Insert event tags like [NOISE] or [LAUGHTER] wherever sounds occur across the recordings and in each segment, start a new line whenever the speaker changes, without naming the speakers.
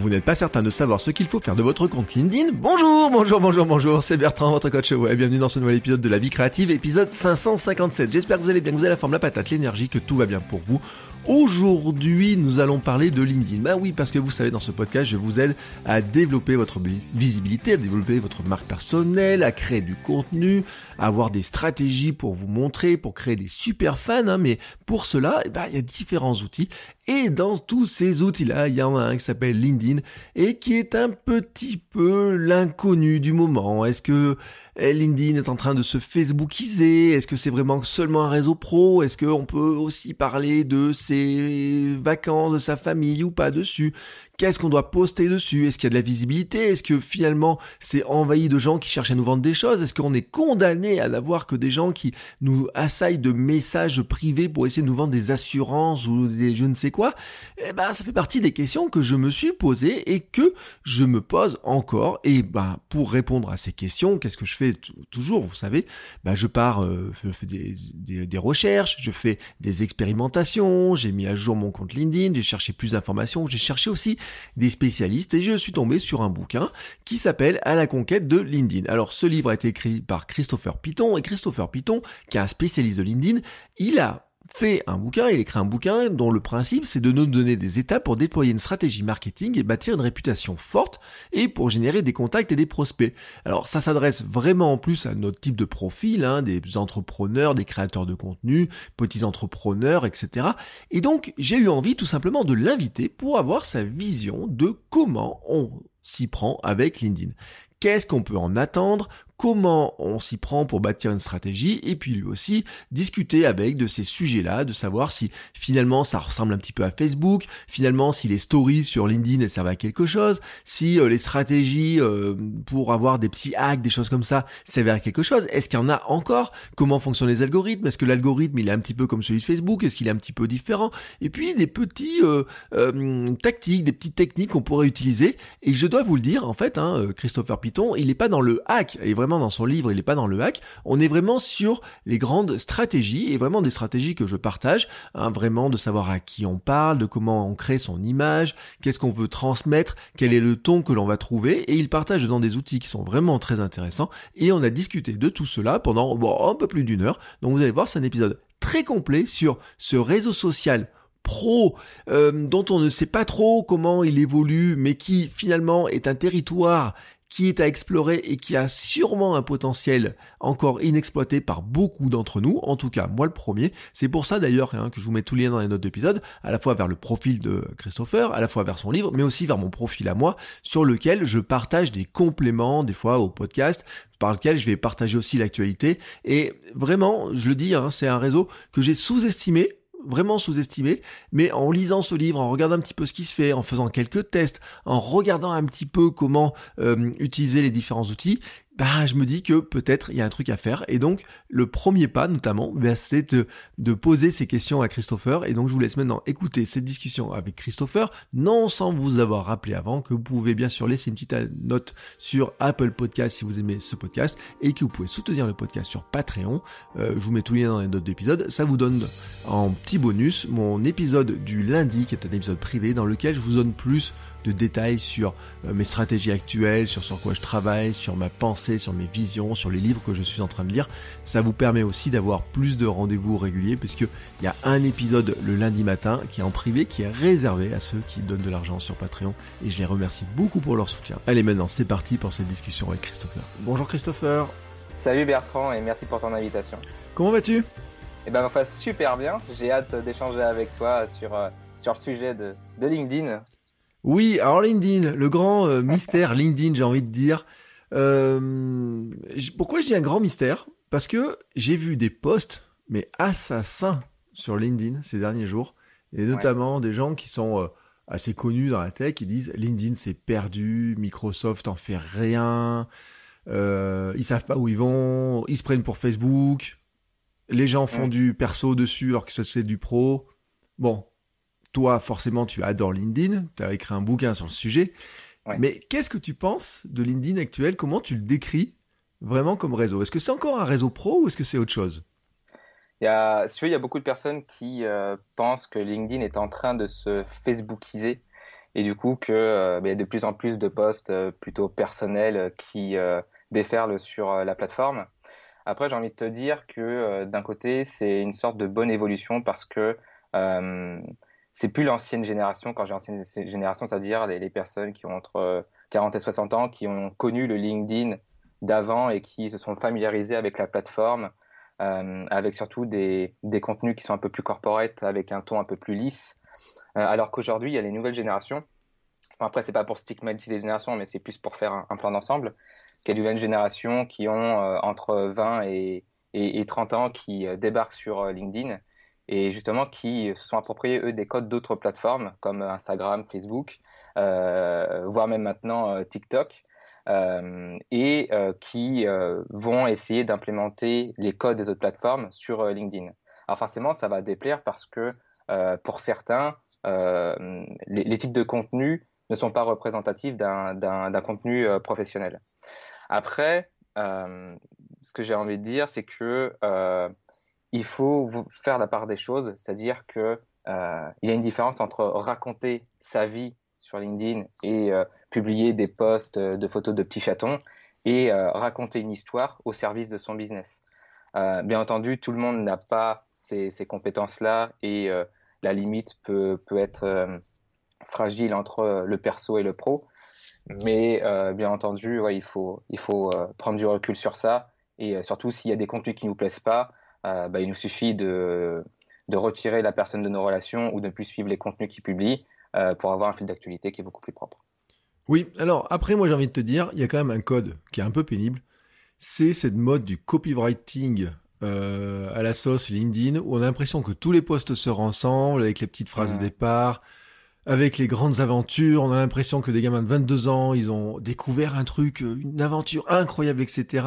Vous n'êtes pas certain de savoir ce qu'il faut faire de votre compte LinkedIn Bonjour, bonjour, bonjour, bonjour, c'est Bertrand, votre coach web. Bienvenue dans ce nouvel épisode de La Vie Créative, épisode 557. J'espère que vous allez bien, que vous avez la forme, la patate, l'énergie, que tout va bien pour vous. Aujourd'hui, nous allons parler de LinkedIn. Bah oui, parce que vous savez, dans ce podcast, je vous aide à développer votre visibilité, à développer votre marque personnelle, à créer du contenu, à avoir des stratégies pour vous montrer, pour créer des super fans. Hein. mais pour cela, bah, il y a différents outils. Et dans tous ces outils-là, il y en a un qui s'appelle LinkedIn et qui est un petit peu l'inconnu du moment. Est-ce que LinkedIn est en train de se Facebookiser. Est-ce que c'est vraiment seulement un réseau pro? Est-ce qu'on peut aussi parler de ses vacances, de sa famille ou pas dessus? Qu'est-ce qu'on doit poster dessus? Est-ce qu'il y a de la visibilité? Est-ce que finalement c'est envahi de gens qui cherchent à nous vendre des choses? Est-ce qu'on est condamné à n'avoir que des gens qui nous assaillent de messages privés pour essayer de nous vendre des assurances ou des je ne sais quoi? Eh ben ça fait partie des questions que je me suis posées et que je me pose encore. Et ben pour répondre à ces questions, qu'est-ce que je fais toujours Vous savez, ben je pars, euh, je fais des, des, des recherches, je fais des expérimentations, j'ai mis à jour mon compte LinkedIn, j'ai cherché plus d'informations, j'ai cherché aussi des spécialistes et je suis tombé sur un bouquin qui s'appelle À la conquête de LinkedIn. Alors ce livre a été écrit par Christopher Piton et Christopher Piton, qui est un spécialiste de LinkedIn, il a fait un bouquin, il écrit un bouquin dont le principe c'est de nous donner des étapes pour déployer une stratégie marketing et bâtir une réputation forte et pour générer des contacts et des prospects. Alors ça s'adresse vraiment en plus à notre type de profil, hein, des entrepreneurs, des créateurs de contenu, petits entrepreneurs, etc. Et donc j'ai eu envie tout simplement de l'inviter pour avoir sa vision de comment on s'y prend avec LinkedIn. Qu'est-ce qu'on peut en attendre? Comment on s'y prend pour bâtir une stratégie et puis lui aussi discuter avec de ces sujets-là, de savoir si finalement ça ressemble un petit peu à Facebook, finalement si les stories sur LinkedIn elles servent à quelque chose, si euh, les stratégies euh, pour avoir des petits hacks, des choses comme ça, servent à quelque chose, est-ce qu'il y en a encore? Comment fonctionnent les algorithmes? Est-ce que l'algorithme il est un petit peu comme celui de Facebook? Est-ce qu'il est un petit peu différent? Et puis des petits euh, tactiques, des petites techniques qu'on pourrait utiliser. Et je dois vous le dire, en fait, hein, Christopher Piton, il n'est pas dans le hack, dans son livre, il n'est pas dans le hack. On est vraiment sur les grandes stratégies et vraiment des stratégies que je partage, hein, vraiment de savoir à qui on parle, de comment on crée son image, qu'est-ce qu'on veut transmettre, quel est le ton que l'on va trouver et il partage dans des outils qui sont vraiment très intéressants et on a discuté de tout cela pendant un peu plus d'une heure. Donc vous allez voir, c'est un épisode très complet sur ce réseau social pro euh, dont on ne sait pas trop comment il évolue mais qui finalement est un territoire qui est à explorer et qui a sûrement un potentiel encore inexploité par beaucoup d'entre nous, en tout cas moi le premier. C'est pour ça d'ailleurs hein, que je vous mets tous les liens dans les notes d'épisode, à la fois vers le profil de Christopher, à la fois vers son livre, mais aussi vers mon profil à moi, sur lequel je partage des compléments, des fois au podcast, par lequel je vais partager aussi l'actualité. Et vraiment, je le dis, hein, c'est un réseau que j'ai sous-estimé vraiment sous-estimé, mais en lisant ce livre, en regardant un petit peu ce qui se fait, en faisant quelques tests, en regardant un petit peu comment euh, utiliser les différents outils, bah, je me dis que peut-être il y a un truc à faire. Et donc, le premier pas, notamment, bah, c'est de, poser ces questions à Christopher. Et donc, je vous laisse maintenant écouter cette discussion avec Christopher, non sans vous avoir rappelé avant que vous pouvez bien sûr laisser une petite note sur Apple Podcast si vous aimez ce podcast et que vous pouvez soutenir le podcast sur Patreon. Euh, je vous mets tous les liens dans les notes d'épisode. Ça vous donne en petit bonus mon épisode du lundi, qui est un épisode privé dans lequel je vous donne plus de détails sur euh, mes stratégies actuelles, sur sur quoi je travaille, sur ma pensée, sur mes visions, sur les livres que je suis en train de lire. Ça vous permet aussi d'avoir plus de rendez-vous réguliers puisque il y a un épisode le lundi matin qui est en privé, qui est réservé à ceux qui donnent de l'argent sur Patreon et je les remercie beaucoup pour leur soutien. Allez maintenant, c'est parti pour cette discussion avec Christopher. Bonjour Christopher.
Salut Bertrand et merci pour ton invitation.
Comment vas-tu?
Eh ben, va super bien. J'ai hâte d'échanger avec toi sur, euh, sur le sujet de, de LinkedIn.
Oui, alors LinkedIn, le grand euh, mystère LinkedIn, j'ai envie de dire. Euh, pourquoi je dis un grand mystère? Parce que j'ai vu des posts, mais assassins, sur LinkedIn ces derniers jours, et notamment des gens qui sont assez connus dans la tech, qui disent LinkedIn c'est perdu, Microsoft en fait rien, euh, ils savent pas où ils vont, ils se prennent pour Facebook, les gens font du perso dessus alors que c'est du pro. Bon, toi forcément tu adores LinkedIn, tu as écrit un bouquin sur le sujet, mais qu'est-ce que tu penses de LinkedIn actuel? Comment tu le décris vraiment comme réseau? Est-ce que c'est encore un réseau pro ou est-ce que c'est autre chose?
Il y a, il y a beaucoup de personnes qui euh, pensent que LinkedIn est en train de se Facebookiser et du coup que euh, bah, y a de plus en plus de posts euh, plutôt personnels qui déferlent sur la plateforme. Après, j'ai envie de te dire que d'un côté, c'est une sorte de bonne évolution parce que c'est plus l'ancienne génération. Quand j'ai ancienne génération, c'est-à-dire les, les, personnes qui ont entre 40 et 60 ans, qui ont connu le LinkedIn d'avant et qui se sont familiarisés avec la plateforme, euh, avec surtout des, contenus qui sont un peu plus corporate, avec un ton un peu plus lisse. Euh, alors qu'aujourd'hui, il y a les nouvelles générations. Enfin, après, c'est pas pour stigmatiser les générations, mais c'est plus pour faire un, plan d'ensemble. Il y a des nouvelles générations qui ont euh, entre 20 et, et, 30 ans qui débarquent sur LinkedIn et justement qui se sont appropriés, eux, des codes d'autres plateformes comme Instagram, Facebook, voire même maintenant TikTok. Euh, et euh, qui euh, vont essayer d'implémenter les codes des autres plateformes sur LinkedIn. Alors forcément, ça va déplaire parce que pour certains, les, les, types de contenus ne sont pas représentatifs d'un contenu professionnel. Après, ce que j'ai envie de dire, c'est que il faut faire la part des choses, c'est-à-dire que il y a une différence entre raconter sa vie sur LinkedIn et euh, publier des posts euh, de photos de petits chatons et euh, raconter une histoire au service de son business. bien entendu, tout le monde n'a pas ces, compétences-là et la limite peut, peut être fragile entre le perso et le pro. Mais bien entendu, il faut, il faut prendre du recul sur ça. Et surtout, s'il y a des contenus qui ne nous plaisent pas, bah, il nous suffit de, de retirer la personne de nos relations ou de ne plus suivre les contenus qu'il publie euh, pour avoir un fil d'actualité qui est beaucoup plus propre.
Oui, alors après, moi j'ai envie de te dire, il y a quand même un code qui est un peu pénible. C'est cette mode du copywriting euh, à la sauce LinkedIn où on a l'impression que tous les posts se ressemblent avec les petites phrases de départ, avec les grandes aventures. On a l'impression que des gamins de 22 ans, ils ont découvert un truc, une aventure incroyable, etc.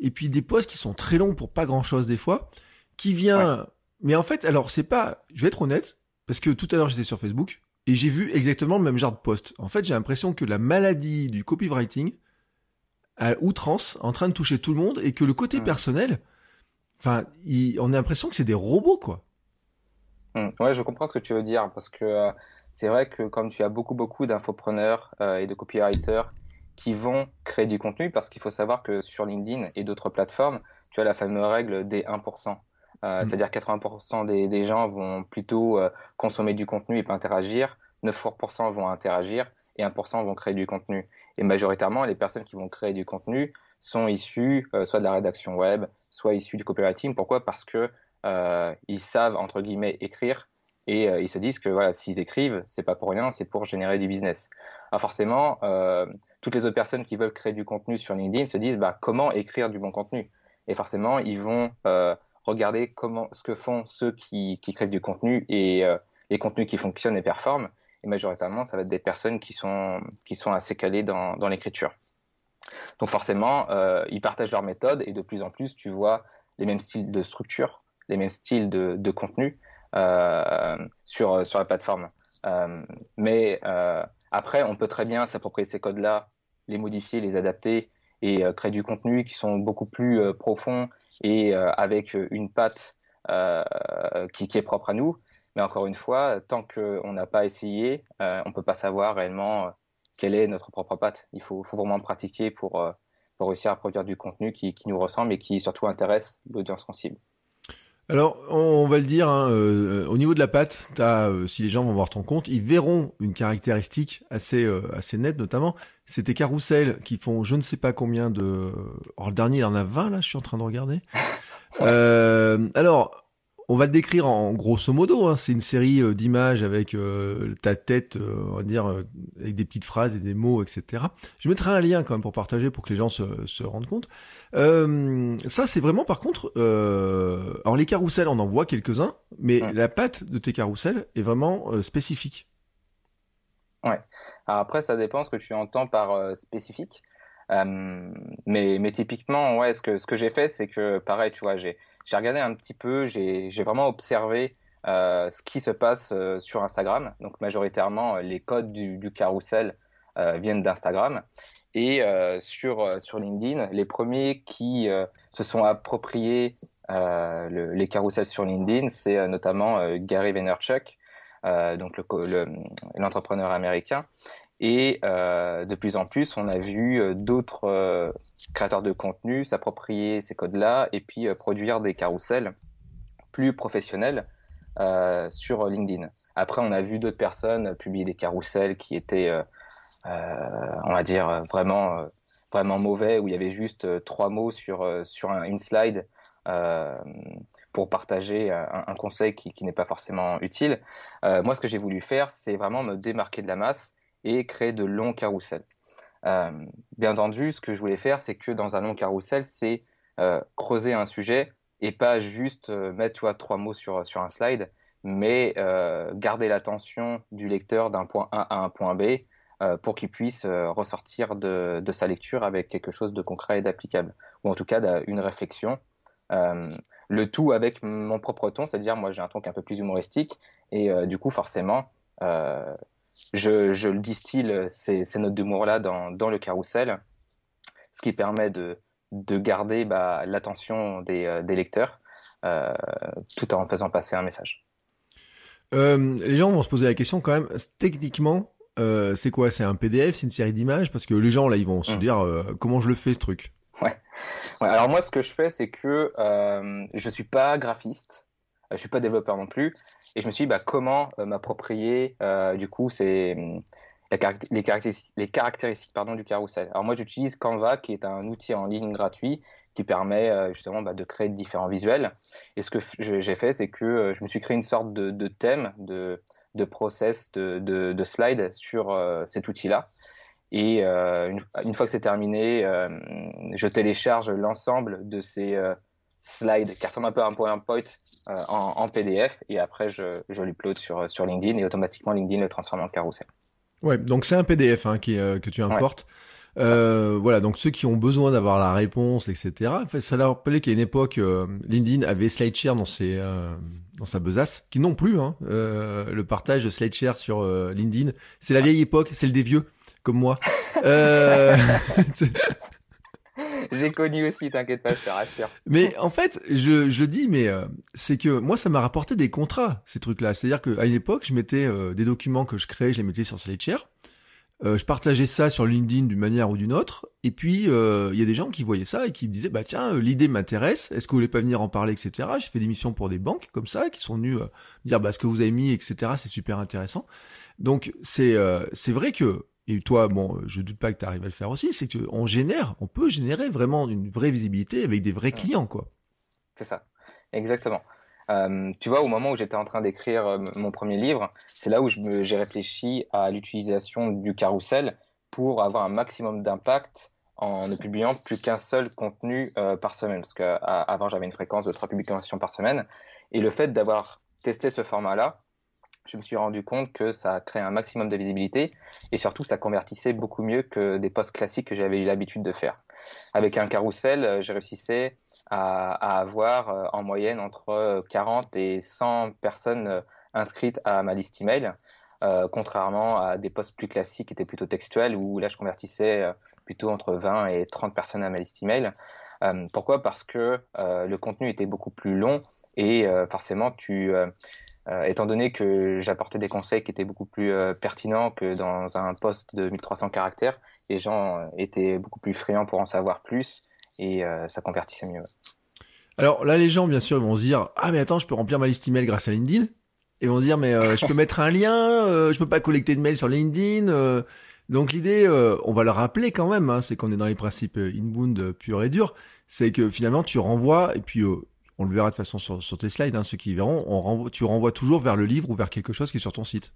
Et puis des posts qui sont très longs pour pas grand chose des fois, qui vient. Mais en fait, alors c'est pas. Je vais être honnête, parce que tout à l'heure j'étais sur Facebook et j'ai vu exactement le même genre de post. En fait, j'ai l'impression que la maladie du copywriting à outrance en train de toucher tout le monde et que le côté personnel, enfin, on a l'impression que c'est des robots, quoi.
Hum, ouais, je comprends ce que tu veux dire parce que euh, c'est vrai que comme tu as beaucoup beaucoup d'infopreneurs euh, et de copywriters qui vont créer du contenu parce qu'il faut savoir que sur LinkedIn et d'autres plateformes, tu as la fameuse règle des 1%. Euh. C'est-à-dire 80% des, des, gens vont plutôt euh, consommer du contenu et pas interagir, 9% vont interagir et 1% vont créer du contenu. Et majoritairement, les personnes qui vont créer du contenu sont issues euh, soit de la rédaction web, soit issues du copywriting. Pourquoi? Parce que ils savent entre guillemets écrire et ils se disent que voilà, s'ils écrivent, c'est pas pour rien, c'est pour générer du business. Alors forcément, toutes les autres personnes qui veulent créer du contenu sur LinkedIn se disent bah, comment écrire du bon contenu? Et forcément, ils vont regarder comment ce que font ceux qui, qui créent du contenu et euh, les contenus qui fonctionnent et performent. Et majoritairement, ça va être des personnes qui sont, qui sont assez calées dans, dans l'écriture. Donc forcément, euh, ils partagent leurs méthodes et de plus en plus, tu vois les mêmes styles de structure, les mêmes styles de, de contenu euh, sur, sur la plateforme. Euh, mais euh, après, on peut très bien s'approprier ces codes-là, les modifier, les adapter et euh, créer du contenu qui sont beaucoup plus euh, profonds et euh, avec une patte qui, qui, est propre à nous. Mais encore une fois, tant qu'on n'a pas essayé, on ne peut pas savoir réellement quelle est notre propre patte. Il faut, faut vraiment pratiquer pour, pour réussir à produire du contenu qui, qui nous ressemble et qui surtout intéresse l'audience qu'on cible.
Alors, on va le dire, hein, euh, au niveau de la patte, as, euh, si les gens vont voir ton compte, ils verront une caractéristique assez euh, assez nette, notamment. C'était Carousel qui font je ne sais pas combien de... Alors, le dernier, il en a 20, là, je suis en train de regarder. [LAUGHS] alors, on va te décrire en grosso modo. Hein, c'est une série euh, d'images avec euh, ta tête, euh, on va dire, avec des petites phrases et des mots, etc. Je mettrai un lien quand même pour partager, pour que les gens se, se rendent compte. ça, c'est vraiment, par contre, alors les carousels, on en voit quelques-uns, mais la patte de tes carousels est vraiment spécifique.
Ouais. Alors après, ça dépend ce que tu entends par spécifique. mais, mais typiquement, ouais, ce que, ce que j'ai fait, c'est que, pareil, tu vois, j'ai j'ai regardé un petit peu, j'ai vraiment observé euh, ce qui se passe euh, sur Instagram. Donc majoritairement, euh, les codes du, du carrousel viennent d'Instagram. Et sur, LinkedIn, les premiers qui se sont appropriés le, les carousels sur LinkedIn, c'est notamment Gary Vaynerchuk, donc l'entrepreneur le, américain. Et euh, de plus en plus, on a vu euh, d'autres euh, créateurs de contenu s'approprier ces codes-là et puis produire des carousels plus professionnels sur LinkedIn. Après, on a vu d'autres personnes publier des carousels qui étaient, on va dire, vraiment, vraiment mauvais, où il y avait juste trois mots sur, sur un, une slide pour partager un, un conseil qui, qui n'est pas forcément utile. moi, ce que j'ai voulu faire, c'est vraiment me démarquer de la masse et créer de longs carousels. Euh, bien entendu, ce que je voulais faire, c'est que dans un long carrousel, c'est euh, creuser un sujet et pas juste euh, mettre trois mots sur, sur un slide, mais garder l'attention du lecteur d'un point A à un point B pour qu'il puisse ressortir de, de, sa lecture avec quelque chose de concret et d'applicable, ou en tout cas une réflexion. le tout avec mon propre ton, c'est-à-dire moi j'ai un ton qui est un peu plus humoristique, et du coup forcément je, je le distille ces, ces notes d'humour-là dans, dans, le carrousel, ce qui permet de, de garder bah, l'attention des, euh, des, lecteurs euh, tout en faisant passer un message.
Euh, les gens vont se poser la question quand même, techniquement, euh, c'est quoi? C'est un PDF, c'est une série d'images? Parce que les gens là, ils vont se mmh. dire comment je le fais ce truc?
Ouais. ouais. Alors moi, ce que je fais, c'est que je suis pas graphiste. Euh, je suis pas développeur non plus, et je me suis dit bah, comment euh, m'approprier euh, du coup hum, les, caractéristiques, du carrousel. Alors moi j'utilise Canva qui est un outil en ligne gratuit qui permet justement bah, de créer différents visuels. Et ce que j'ai fait c'est que je me suis créé une sorte de, thème, de, process, de, de, de slide sur cet outil-là. Et une, une, fois que c'est terminé, je télécharge l'ensemble de ces slide qui ressemble un peu à un PowerPoint euh, en, en, PDF et après je, je l'upload sur, sur LinkedIn et automatiquement LinkedIn le transforme en carrousel.
Ouais, donc c'est un PDF hein, qui, euh, que tu importes. Euh, voilà, donc ceux qui ont besoin d'avoir la réponse, etc. En fait, ça leur rappelait qu'à une époque, euh, LinkedIn avait SlideShare dans ses euh, dans sa besace, qui non plus. Hein, euh, le partage de SlideShare sur LinkedIn, c'est la vieille époque, c'est le des vieux comme moi. [LAUGHS] [LAUGHS]
J'ai connu aussi, t'inquiète pas, je te rassure.
Mais en fait, je, je le dis, mais euh, c'est que moi, ça m'a rapporté des contrats, ces trucs-là. C'est-à-dire qu'à une époque, je mettais euh, des documents que je créais, je les mettais sur SlideShare. Euh, je partageais ça sur LinkedIn d'une manière ou d'une autre, et puis il y a des gens qui voyaient ça et qui me disaient bah tiens l'idée m'intéresse, est-ce que vous voulez pas venir en parler etc. J'ai fait des missions pour des banques comme ça qui sont venus dire bah ce que vous avez mis etc. C'est super intéressant. Donc c'est c'est vrai que et toi, bon, je doute pas que tu arrives à le faire aussi, c'est qu'on génère, on peut générer vraiment une vraie visibilité avec des vrais clients, quoi.
C'est ça, exactement. Euh, tu vois, au moment où j'étais en train d'écrire euh, mon premier livre, c'est là où j'ai réfléchi à l'utilisation du carrousel pour avoir un maximum d'impact en ne publiant plus qu'un seul contenu euh, par semaine, parce qu'avant j'avais une fréquence de trois publications par semaine, et le fait d'avoir testé ce format-là, je me suis rendu compte que ça créait un maximum de visibilité et surtout ça convertissait beaucoup mieux que des posts classiques que j'avais eu l'habitude de faire. Avec un carrousel, euh, j'ai réussissais à, avoir euh, en moyenne entre 40 et 100 personnes euh, inscrites à ma liste email, euh, contrairement à des posts plus classiques qui étaient plutôt textuels où là je convertissais plutôt entre 20 et 30 personnes à ma liste email. Euh, pourquoi? Parce que euh, le contenu était beaucoup plus long et forcément tu euh, étant donné que j'apportais des conseils qui étaient beaucoup plus euh, pertinents que dans un poste de 1300 caractères, les gens euh, étaient beaucoup plus friands pour en savoir plus et ça convertissait mieux.
Alors là, les gens, bien sûr, vont se dire ah mais attends, je peux remplir ma liste email grâce à LinkedIn? Ils vont se dire mais je peux mettre un lien, je peux pas collecter de mails sur LinkedIn. donc l'idée, on va le rappeler quand même, hein, c'est qu'on est dans les principes inbound purs et durs, c'est que finalement tu renvoies et puis on le verra de façon sur, tes slides, hein, ceux qui verront, tu renvoies toujours vers le livre ou vers quelque chose qui est sur ton site.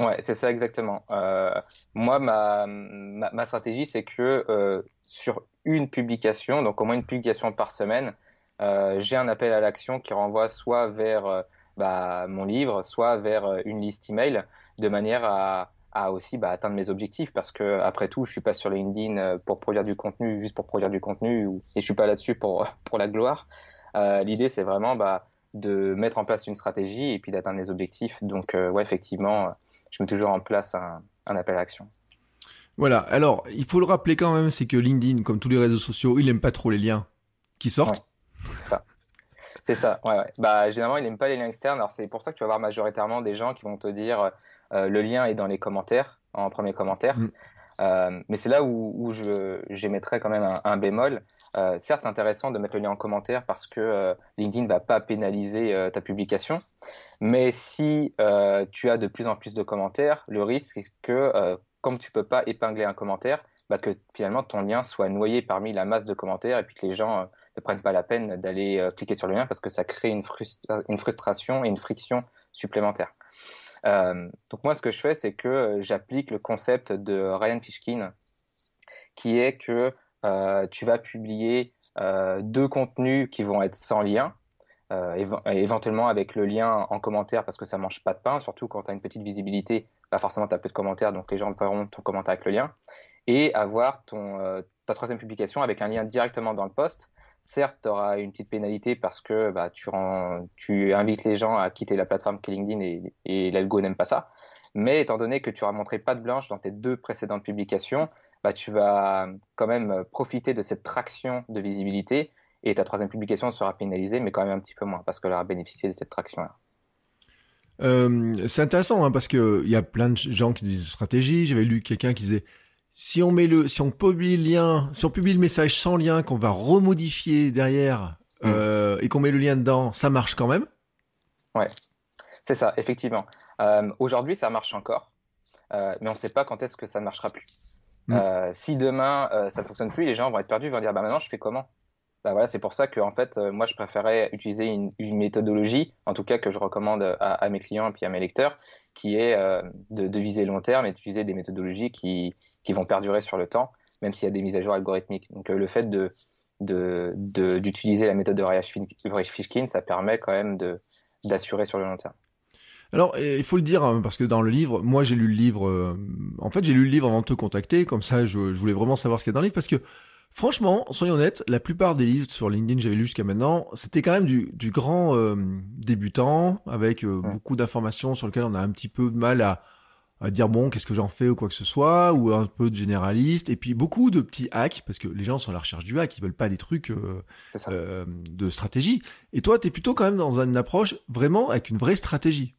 Ouais, c'est ça exactement. Euh, moi, ma, stratégie, c'est que euh, sur une publication, donc au moins une publication par semaine, euh, j'ai un appel à l'action qui renvoie soit vers bah, mon livre, soit vers une liste email, de manière à, aussi bah, atteindre mes objectifs. Parce que après tout, je suis pas sur LinkedIn pour produire du contenu juste pour produire du contenu, et je suis pas là-dessus pour [LAUGHS] pour la gloire. L'idée, c'est vraiment bah, de mettre en place une stratégie et puis d'atteindre les objectifs. Donc, ouais, effectivement, je mets toujours en place un, un appel à l'action.
Voilà. Alors, il faut le rappeler quand même, c'est que LinkedIn, comme tous les réseaux sociaux, il aime pas trop les liens qui sortent.
Ouais, ça. C'est ça. Ouais, ouais. Bah, généralement, il aime pas les liens externes. Alors, c'est pour ça que tu vas voir majoritairement des gens qui vont te dire euh, le lien est dans les commentaires, en premier commentaire. Mm. Euh, mais c'est là où, où je j'émettrais quand même un, un bémol. Euh, certes, c'est intéressant de mettre le lien en commentaire parce que euh, LinkedIn va pas pénaliser euh, ta publication. Mais si euh, tu as de plus en plus de commentaires, le risque est que, comme tu peux pas épingler un commentaire, bah, que finalement ton lien soit noyé parmi la masse de commentaires et puis que les gens ne prennent pas la peine d'aller cliquer sur le lien parce que ça crée une, une frustration et une friction supplémentaire. Euh, donc moi, ce que je fais, c'est que euh, j'applique le concept de Ryan Fishkin, qui est que euh, tu vas publier deux contenus qui vont être sans lien, éventuellement avec le lien en commentaire parce que ça mange pas de pain, surtout quand tu as une petite visibilité, bah forcément tu as peu de commentaires, donc les gens verront ton commentaire avec le lien, et avoir ta troisième publication avec un lien directement dans le post Certes, tu auras une petite pénalité parce que bah, tu, invites les gens à quitter la plateforme LinkedIn et, l'algo n'aime pas ça. Mais étant donné que tu auras montré pas de blanche dans tes deux précédentes publications, bah, tu vas quand même profiter de cette traction de visibilité et ta troisième publication sera pénalisée, mais quand même un petit peu moins parce qu'elle aura bénéficié de cette traction-là.
Euh, c'est intéressant hein, parce que il y a plein de gens qui disent stratégie. J'avais lu quelqu'un qui disait si on met le, si on publie le lien, si on publie le message sans lien qu'on va remodifier derrière mmh. euh, et qu'on met le lien dedans, ça marche quand même?
Ouais, c'est ça, effectivement. Euh, Aujourd'hui, ça marche encore, euh, mais on ne sait pas quand est-ce que ça ne marchera plus. Mmh. si demain ça ne fonctionne plus, les gens vont être perdus, ils vont dire bah maintenant je fais comment? Bah voilà, c'est pour ça que fait, euh, moi, je préférais utiliser une, méthodologie, en tout cas que je recommande à, mes clients et puis à mes lecteurs, qui est euh, de, de, viser long terme et d'utiliser des méthodologies qui, qui vont perdurer sur le temps, même s'il y a des mises à jour algorithmiques. Donc, euh, le fait d'utiliser la méthode de Fishkin, ça permet quand même d'assurer sur le long terme.
Alors, il faut le dire, hein, parce que dans le livre, moi j'ai lu le livre, en fait j'ai lu le livre avant de te contacter, comme ça je voulais vraiment savoir ce qu'il y a dans le livre, parce que Franchement, soyons honnêtes, la plupart des livres sur LinkedIn que j'avais lu jusqu'à maintenant, c'était quand même du, du grand euh, débutant, avec euh, ouais. beaucoup d'informations sur lesquelles on a un petit peu de mal à, à dire bon, qu'est-ce que j'en fais ou quoi que ce soit, ou un peu de généraliste, et puis beaucoup de petits hacks, parce que les gens sont à la recherche du hack, ils veulent pas des trucs euh, euh, de stratégie. Et toi, tu es plutôt quand même dans une approche vraiment avec une vraie stratégie.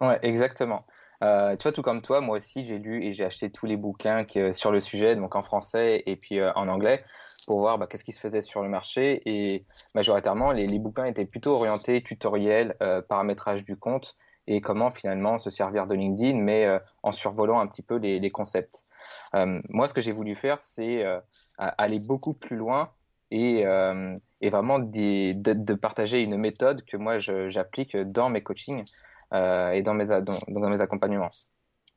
Ouais, exactement. Euh, tu vois, tout comme toi, moi aussi, j'ai lu et j'ai acheté tous les bouquins qui, sur le sujet, donc en français et puis euh, en anglais, pour voir bah, qu'est-ce qui se faisait sur le marché. Et majoritairement, les, bouquins étaient plutôt orientés tutoriel, euh, paramétrage du compte et comment finalement se servir de LinkedIn, mais en survolant un petit peu les, concepts. moi, ce que j'ai voulu faire, c'est aller beaucoup plus loin et, vraiment de, partager une méthode que moi j'applique dans mes coachings et dans mes, accompagnements.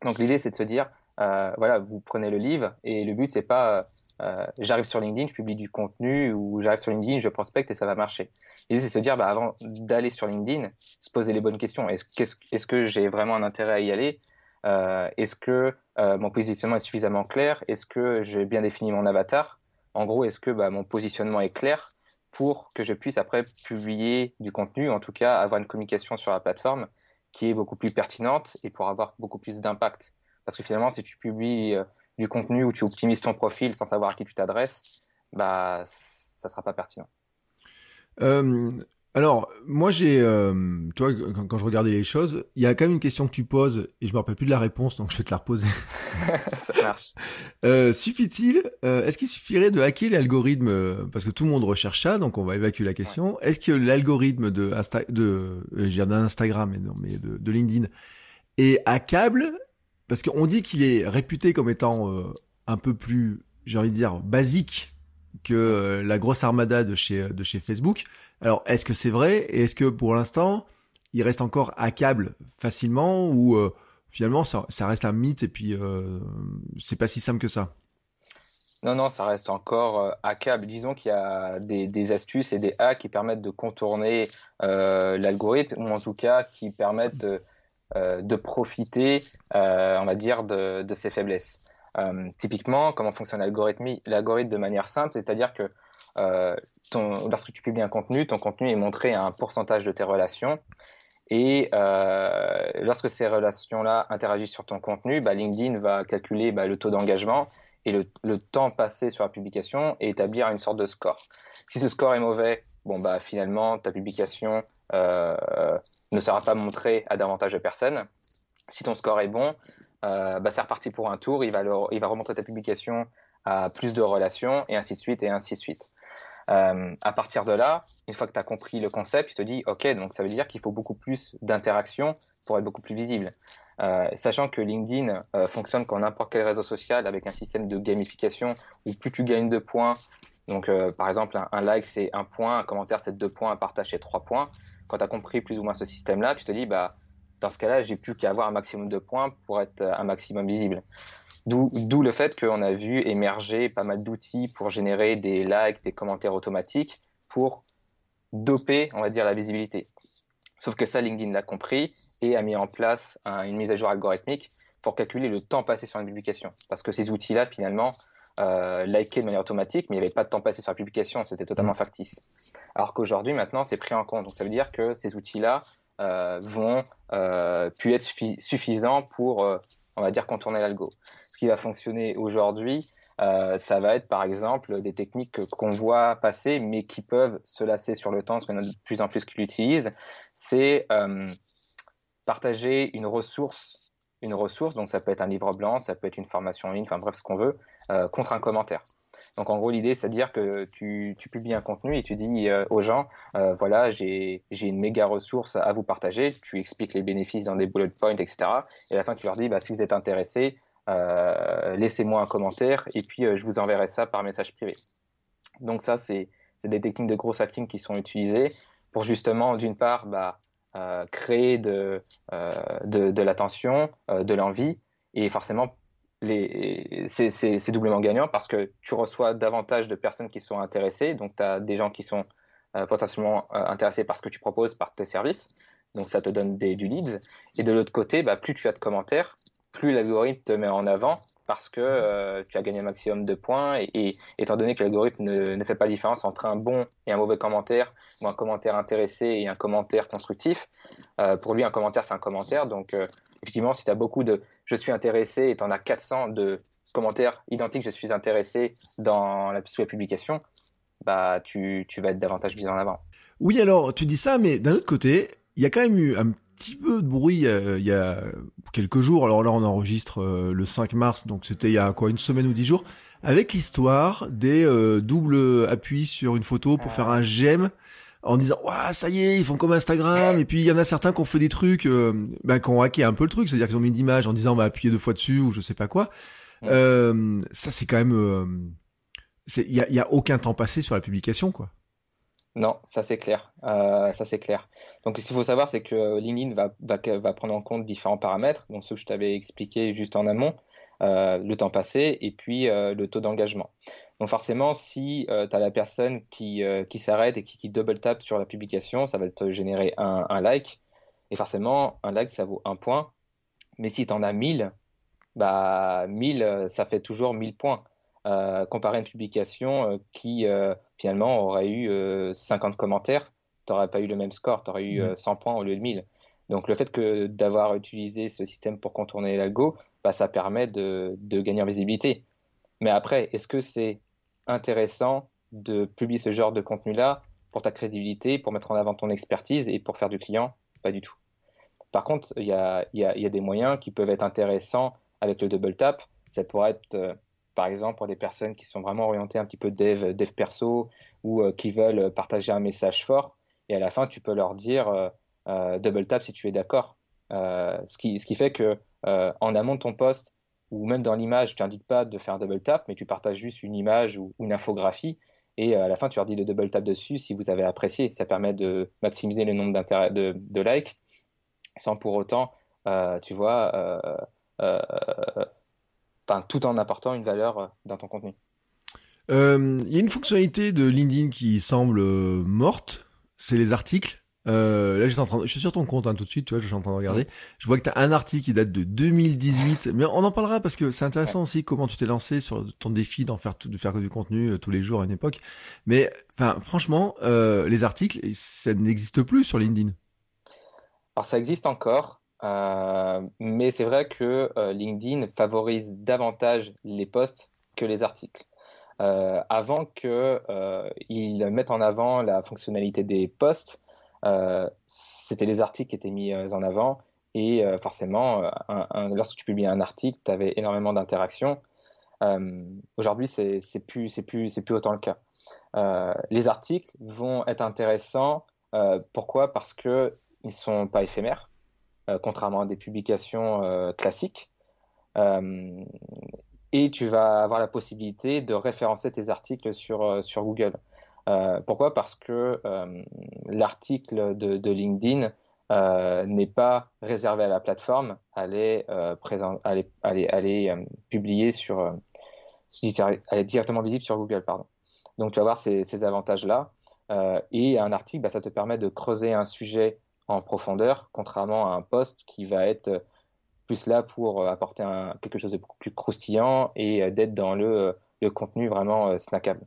Donc l'idée c'est de se dire, euh, voilà, vous prenez le livre et le but c'est pas euh, j'arrive sur LinkedIn, je publie du contenu ou j'arrive sur LinkedIn, je prospecte et ça va marcher. L'idée c'est de se dire, bah, avant d'aller sur LinkedIn, se poser les bonnes questions. Est-ce est -ce, est -ce que j'ai vraiment un intérêt à y aller? Euh, Est-ce que euh, mon positionnement est suffisamment clair? Est-ce que j'ai bien défini mon avatar? En gros, est-ce que bah, mon positionnement est clair pour que je puisse après publier du contenu, en tout cas avoir une communication sur la plateforme qui est beaucoup plus pertinente et pour avoir beaucoup plus d'impact. Parce que finalement, si tu publies euh, du contenu ou tu optimises ton profil sans savoir à qui tu t'adresses, bah, ça sera pas pertinent.
Euh, alors, moi, j'ai, euh, tu vois, quand, quand, je regardais les choses, il y a quand même une question que tu poses et je me rappelle plus de la réponse, donc je vais te la reposer. [LAUGHS]
ça marche.
Euh, suffit-il, euh, est-ce qu'il suffirait de hacker l'algorithme euh, parce que tout le monde recherche ça, donc on va évacuer la question. Ouais. Est-ce que l'algorithme de, Insta, de, euh, d'Instagram, mais non, mais de, de, LinkedIn est hackable? Parce qu'on dit qu'il est réputé comme étant un peu plus, j'ai envie de dire, basique que la grosse armada de chez de chez Facebook. Alors est-ce que c'est vrai? Et est-ce que pour l'instant il reste encore hackable facilement ou finalement ça, ça, reste un mythe et puis c'est pas si simple que ça?
Non, non, ça reste encore euh, hackable. Disons qu'il y a des, astuces et des hacks qui permettent de contourner euh, l'algorithme, ou en tout cas qui permettent de, euh, profiter, on va dire, de, de ses faiblesses. Typiquement, comment fonctionne l'algorithme de manière simple, c'est-à-dire que ton, lorsque tu publies un contenu, ton contenu est montré à un pourcentage de tes relations. Et lorsque ces relations-là interagissent sur ton contenu, bah, LinkedIn va calculer bah, le taux d'engagement et le, temps passé sur la publication et établir une sorte de score. Si ce score est mauvais, bon bah finalement ta publication euh, ne sera pas montrée à davantage de personnes. Si ton score est bon, euh, bah c'est reparti pour un tour. Il va, il va remontrer ta publication à plus de relations et ainsi de suite et ainsi de suite. Euh, à partir de là, une fois que tu as compris le concept, tu te dis, OK, donc ça veut dire qu'il faut beaucoup plus d'interaction pour être beaucoup plus visible. Euh, sachant que LinkedIn fonctionne comme n'importe quel réseau social avec un système de gamification où plus tu gagnes de points, donc par exemple un, like c'est un point, un commentaire c'est deux points, un partage c'est trois points. Quand tu as compris plus ou moins ce système-là, tu te dis, bah, dans ce cas-là, j'ai plus qu'à avoir un maximum de points pour être un maximum visible. D'où le fait qu'on a vu émerger pas mal d'outils pour générer des likes, des commentaires automatiques pour doper, on va dire, la visibilité. Sauf que ça, LinkedIn l'a compris et a mis en place une mise à jour algorithmique pour calculer le temps passé sur une publication. Parce que ces outils-là, finalement, euh, likaient de manière automatique, mais il n'y avait pas de temps passé sur la publication, c'était totalement factice. Alors qu'aujourd'hui, maintenant, c'est pris en compte. Donc ça veut dire que ces outils-là vont euh, plus être suffisants pour, euh, on va dire, contourner l'algo ce qui va fonctionner aujourd'hui, euh, ça va être par exemple des techniques qu'on voit passer, mais qui peuvent se lasser sur le temps, parce qu'on a de plus en plus qui l'utilisent. C'est euh, partager une ressource, une ressource, donc ça peut être un livre blanc, ça peut être une formation en ligne, enfin bref, ce qu'on veut, euh, contre un commentaire. Donc en gros, l'idée, c'est à dire que tu, publies un contenu et tu dis aux gens, voilà, j'ai une méga ressource à vous partager, tu expliques les bénéfices dans des bullet points, etc. Et à la fin, tu leur dis, bah, si vous êtes intéressé, euh, laissez-moi un commentaire et puis euh, je vous enverrai ça par message privé. Donc ça, c'est des techniques de gros hacking qui sont utilisées pour justement, d'une part, bah, euh, créer de, de, de l'attention, de l'envie, et forcément, c'est doublement gagnant parce que tu reçois davantage de personnes qui sont intéressées, donc tu as des gens qui sont potentiellement intéressés par ce que tu proposes, par tes services, donc ça te donne des, du leads, et de l'autre côté, bah, plus tu as de commentaires, plus l'algorithme te met en avant parce que euh, tu as gagné un maximum de points et, étant donné que l'algorithme ne, fait pas différence entre un bon et un mauvais commentaire ou un commentaire intéressé et un commentaire constructif, euh, pour lui un commentaire c'est un commentaire donc euh, effectivement si tu as beaucoup de je suis intéressé et tu en as 400 de commentaires identiques je suis intéressé dans la, sous la publication, bah tu, tu vas être davantage mis en avant.
Oui alors tu dis ça mais d'un autre côté il y a quand même eu un petit peu de bruit il y a quelques jours. Alors là, on enregistre euh, le 5 mars, donc c'était il y a quoi une semaine ou dix jours, avec l'histoire des euh, doubles appuis sur une photo pour faire un j'aime en disant ouais ça y est ils font comme Instagram et puis il y en a certains qui ont fait des trucs euh, bah, qui ont hacké un peu le truc. C'est à dire qu'ils ont mis une image en disant on va appuyer deux fois dessus ou je sais pas quoi. Euh, ça c'est quand même il y a, y a aucun temps passé sur la publication quoi
non, ça c'est clair. Euh, ça c'est clair. Donc ce qu'il faut savoir, c'est que LinkedIn va, prendre en compte différents paramètres, donc ceux que je t'avais expliqué juste en amont, euh, le temps passé et puis euh, le taux d'engagement. Donc forcément, si tu as la personne qui, qui s'arrête et qui, double tap sur la publication, ça va te générer un, un, like. Et forcément, un like, ça vaut un point. Mais si tu en as 1000, bah 1000, ça fait toujours 1000 points. Euh, comparer une publication euh, qui euh, finalement aurait eu 50 commentaires, tu n'aurais pas eu le même score, tu aurais eu 100 mm. points au lieu de 1000. Donc le fait que d'avoir utilisé ce système pour contourner l'algo, bah, ça permet de, de, gagner en visibilité. Mais après, est-ce que c'est intéressant de publier ce genre de contenu-là pour ta crédibilité, pour mettre en avant ton expertise et pour faire du client? Pas du tout. Par contre, il y a, y, a, y a, des moyens qui peuvent être intéressants avec le double tap. Ça pourrait être par exemple pour des personnes qui sont vraiment orientées un petit peu dev, dev perso ou euh, qui veulent partager un message fort. Et à la fin, tu peux leur dire euh, euh, double tap si tu es d'accord. ce, qui, ce qui fait que en amont de ton poste, ou même dans l'image, tu n'indiques pas de faire double tap, mais tu partages juste une image ou une infographie, et à la fin, tu leur dis de double tap dessus si vous avez apprécié. Ça permet de maximiser le nombre de, de, likes, sans pour autant, tu vois, tout en apportant une valeur dans ton contenu.
Il y a une fonctionnalité de LinkedIn qui semble morte, c'est les articles. Euh, là, j'étais en train, je suis sur ton compte hein, tout de suite, tu vois, je suis en train de regarder. Je vois que tu as un article qui date de 2018, mais on en parlera parce que c'est intéressant aussi comment tu t'es lancé sur ton défi d'en faire tout, de faire du contenu euh, tous les jours à une époque. Mais enfin, franchement, euh, les articles, ça n'existe plus sur LinkedIn.
Alors ça existe encore, euh, mais c'est vrai que euh, LinkedIn favorise davantage les posts que les articles. Euh, avant que ils mettent en avant la fonctionnalité des posts, euh, c'était les articles qui étaient mis euh, en avant. Et euh, forcément, lorsque tu publies un article, tu avais énormément d'interactions. Aujourd'hui, c'est plus, plus, plus autant le cas. les articles vont être intéressants. pourquoi? Parce qu'ils ne sont pas éphémères, contrairement à des publications classiques. et tu vas avoir la possibilité de référencer tes articles sur, sur Google. Euh, pourquoi? Parce que euh, l'article de, LinkedIn euh, n'est pas réservé à la plateforme, elle est, publiée sur, directement visible sur Google, pardon. Donc tu vas voir ces, avantages-là. et un article, bah, ça te permet de creuser un sujet en profondeur, contrairement à un post qui va être plus là pour apporter quelque chose de beaucoup plus croustillant et d'être dans le, le contenu vraiment snackable.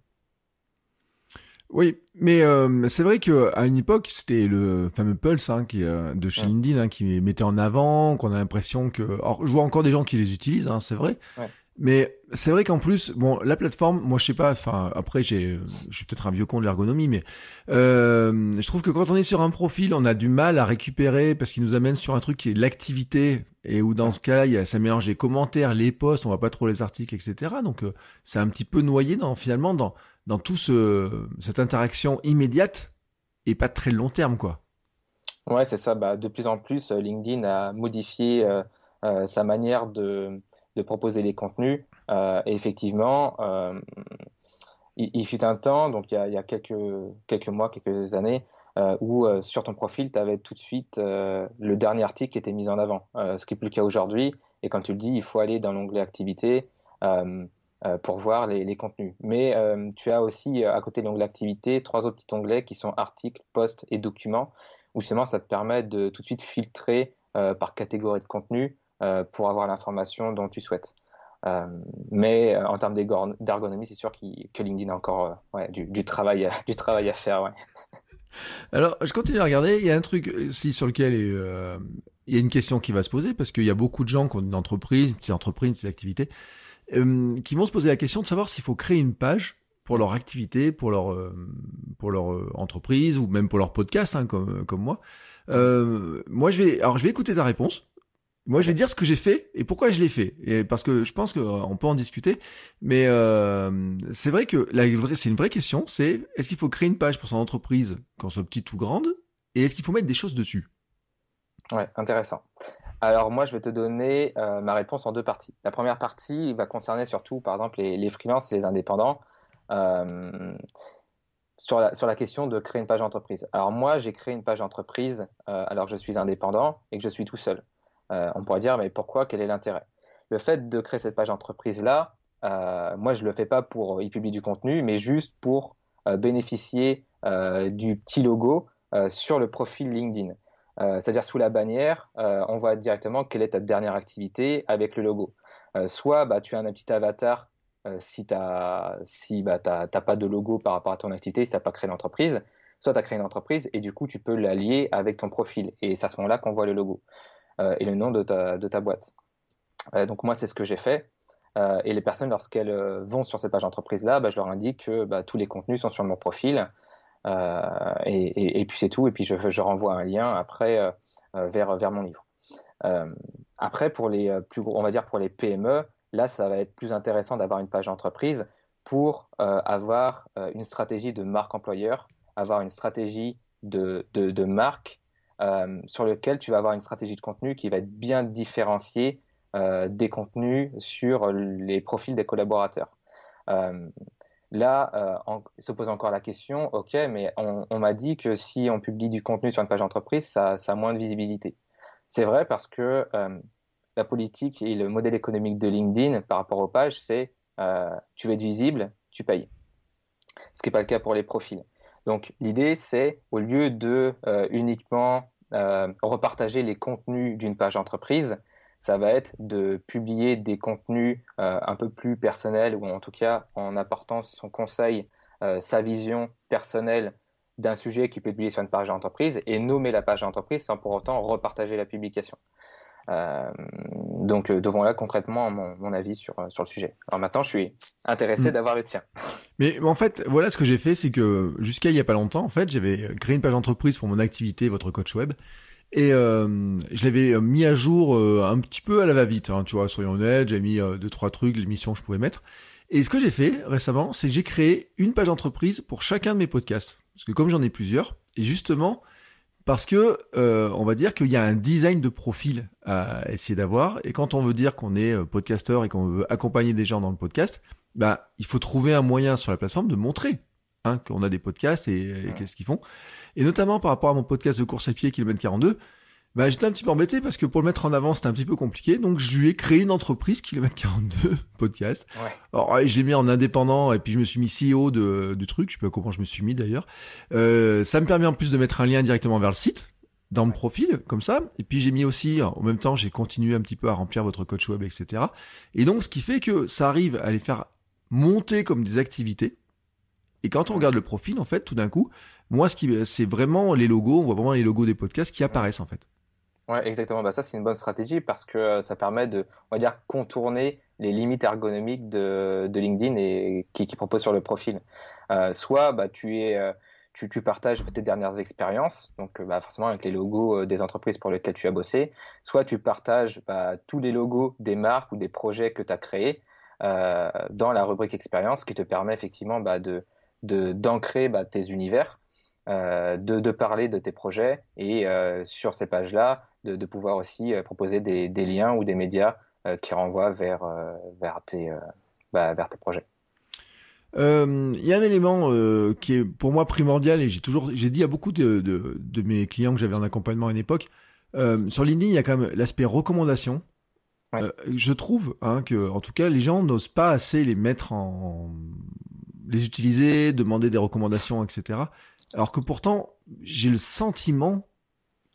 Oui, mais euh, c'est vrai que à une époque, c'était le fameux Pulse hein, qui, euh, de chez LinkedIn hein, qui mettait en avant, qu'on a l'impression que... Alors, je vois encore des gens qui les utilisent, hein, c'est vrai. Mais c'est vrai qu'en plus, bon, la plateforme, moi je sais pas, enfin après j'ai, je suis peut-être un vieux con de l'ergonomie, mais euh, je trouve que quand on est sur un profil, on a du mal à récupérer parce qu'il nous amène sur un truc qui est l'activité et où dans ce cas-là, ça mélange les commentaires, les posts, on voit pas trop les articles, etc. Donc c'est un petit peu noyé dans finalement dans dans tout ce, cette interaction immédiate et pas très long terme, quoi.
Ouais, c'est ça. Bah, de plus en plus, euh, LinkedIn a modifié euh, euh, sa manière de, de, proposer les contenus. Et effectivement, il, fut un temps, donc il y a, quelques, mois, quelques années, où sur ton profil, tu avais tout de suite le dernier article qui était mis en avant, ce qui n'est plus le cas aujourd'hui. Et quand tu le dis, il faut aller dans l'onglet activité. Euh, pour voir les, contenus. Mais euh, tu as aussi, euh, à côté de l'onglet activité, trois autres petits onglets qui sont articles, posts et documents, où justement ça te permet de tout de suite filtrer par catégorie de contenu pour avoir l'information dont tu souhaites. Mais en termes d'ergonomie, c'est sûr que LinkedIn a encore du, travail, [LAUGHS] du travail à faire. Ouais. [LAUGHS]
Alors, je continue à regarder. Il y a un truc aussi sur lequel il y a une question qui va se poser parce qu'il y a beaucoup de gens qui ont une entreprise, une petite entreprise, une petite activité, euh, qui vont se poser la question de savoir s'il faut créer une page pour leur activité, pour leur euh, pour leur euh, entreprise ou même pour leur podcast, hein, comme comme moi. moi, je vais alors je vais écouter ta réponse. Moi, je vais dire ce que j'ai fait et pourquoi je l'ai fait. Et parce que je pense qu'on peut en discuter. Mais c'est vrai que c'est une vraie question. C'est est-ce qu'il faut créer une page pour son entreprise, quand soit petite ou grande, et est-ce qu'il faut mettre des choses dessus?
Ouais, intéressant. Alors moi, je vais te donner euh, ma réponse en deux parties. La première partie va concerner surtout, par exemple, les, les freelances et les indépendants euh, sur, la, sur la question de créer une page entreprise. Alors moi, j'ai créé une page entreprise euh, alors que je suis indépendant et que je suis tout seul. On pourrait dire, mais pourquoi Quel est l'intérêt? Le fait de créer cette page entreprise-là, moi, je ne le fais pas pour y publier du contenu, mais juste pour bénéficier du petit logo sur le profil LinkedIn. Euh, c'est-à-dire sous la bannière, euh, on voit directement quelle est ta dernière activité avec le logo. Euh, soit bah, tu as un petit avatar si tu n'as si, bah, pas de logo par rapport à ton activité, si tu n'as pas créé d'entreprise, soit tu as créé une entreprise et du coup tu peux l'allier avec ton profil. Et c'est à ce moment-là qu'on voit le logo et le nom de ta, de ta boîte. donc moi c'est ce que j'ai fait. et les personnes, lorsqu'elles vont sur cette page entreprise-là, bah, je leur indique que tous les contenus sont sur mon profil. Euh, et, puis c'est tout. Et puis je, renvoie un lien après euh, euh, vers, vers mon livre. après, pour les plus gros, on va dire pour les PME, là, ça va être plus intéressant d'avoir une page entreprise pour avoir une stratégie de marque employeur, avoir une stratégie de, de, marque sur lequel tu vas avoir une stratégie de contenu qui va être bien différenciée des contenus sur les profils des collaborateurs. Là, il se pose encore la question, ok, mais on, m'a dit que si on publie du contenu sur une page d'entreprise, ça, ça, a moins de visibilité. C'est vrai parce que la politique et le modèle économique de LinkedIn par rapport aux pages, c'est tu veux être visible, tu payes. Ce qui n'est pas le cas pour les profils. Donc l'idée, c'est au lieu de euh, uniquement euh, repartager les contenus d'une page entreprise, ça va être de publier des contenus euh, un peu plus personnels ou en tout cas en apportant son conseil, sa vision personnelle d'un sujet qui peut être publié sur une page d'entreprise et nommer la page d'entreprise sans pour autant repartager la publication. Euh, donc euh, devant là concrètement mon, avis sur, euh, sur le sujet. Alors maintenant je suis intéressé mm. d'avoir le tien.
Mais en fait voilà ce que j'ai fait c'est que jusqu'à il y a pas longtemps en fait j'avais créé une page d'entreprise pour mon activité votre coach web et je l'avais mis à jour un petit peu à la va-vite, hein, tu vois, soyons honnêtes, j'ai mis deux trois trucs, les missions que je pouvais mettre. Et ce que j'ai fait récemment, c'est que j'ai créé une page d'entreprise pour chacun de mes podcasts. Parce que comme j'en ai plusieurs, et justement, parce que euh, on va dire qu'il y a un design de profil à essayer d'avoir et quand on veut dire qu'on est euh, podcasteur et qu'on veut accompagner des gens dans le podcast, bah il faut trouver un moyen sur la plateforme de montrer hein, qu'on a des podcasts et, qu'est-ce qu'ils font. Et notamment par rapport à mon podcast de course à pied kilomètre 42, bah, j'étais un petit peu embêté parce que pour le mettre en avant, c'était un petit peu compliqué. Donc, je lui ai créé une entreprise, Kilomètre 42 [LAUGHS] Podcast. Ouais. Alors, je l'ai mis en indépendant et puis je me suis mis CEO de, du truc. Je sais pas comment je me suis mis d'ailleurs. Euh, ça me permet en plus de mettre un lien directement vers le site dans le profil, comme ça. Et puis, j'ai mis aussi, en même temps, j'ai continué un petit peu à remplir votre coach web, etc. Et donc, ce qui fait que ça arrive à les faire monter comme des activités. Et quand on regarde le profil, en fait, tout d'un coup, moi, ce qui, c'est vraiment les logos, on voit vraiment les logos des podcasts qui apparaissent, en fait.
Ouais, exactement. Bah, ça, c'est une bonne stratégie parce que euh, ça permet de, on va dire, contourner les limites ergonomiques de, de LinkedIn et qui, qui propose sur le profil. Euh, soit, bah, tu es, euh, tu, tu, partages tes dernières expériences, donc bah, forcément avec les logos des entreprises pour lesquelles tu as bossé. Soit tu partages bah, tous les logos des marques ou des projets que tu as créés dans la rubrique expérience, qui te permet effectivement bah, de d'ancrer bah, tes univers. Euh, de, de, parler de tes projets et euh, sur ces pages-là, de, de, pouvoir aussi euh, proposer des, des, liens ou des médias qui renvoient vers, vers, tes, bah, vers tes projets.
Il y a un élément qui est pour moi primordial et j'ai toujours j'ai dit à beaucoup de, de, de mes clients que j'avais en accompagnement à une époque sur LinkedIn il y a quand même l'aspect recommandation. Je trouve hein, que en tout cas les gens n'osent pas assez les mettre en les utiliser demander des recommandations etc alors que pourtant, j'ai le sentiment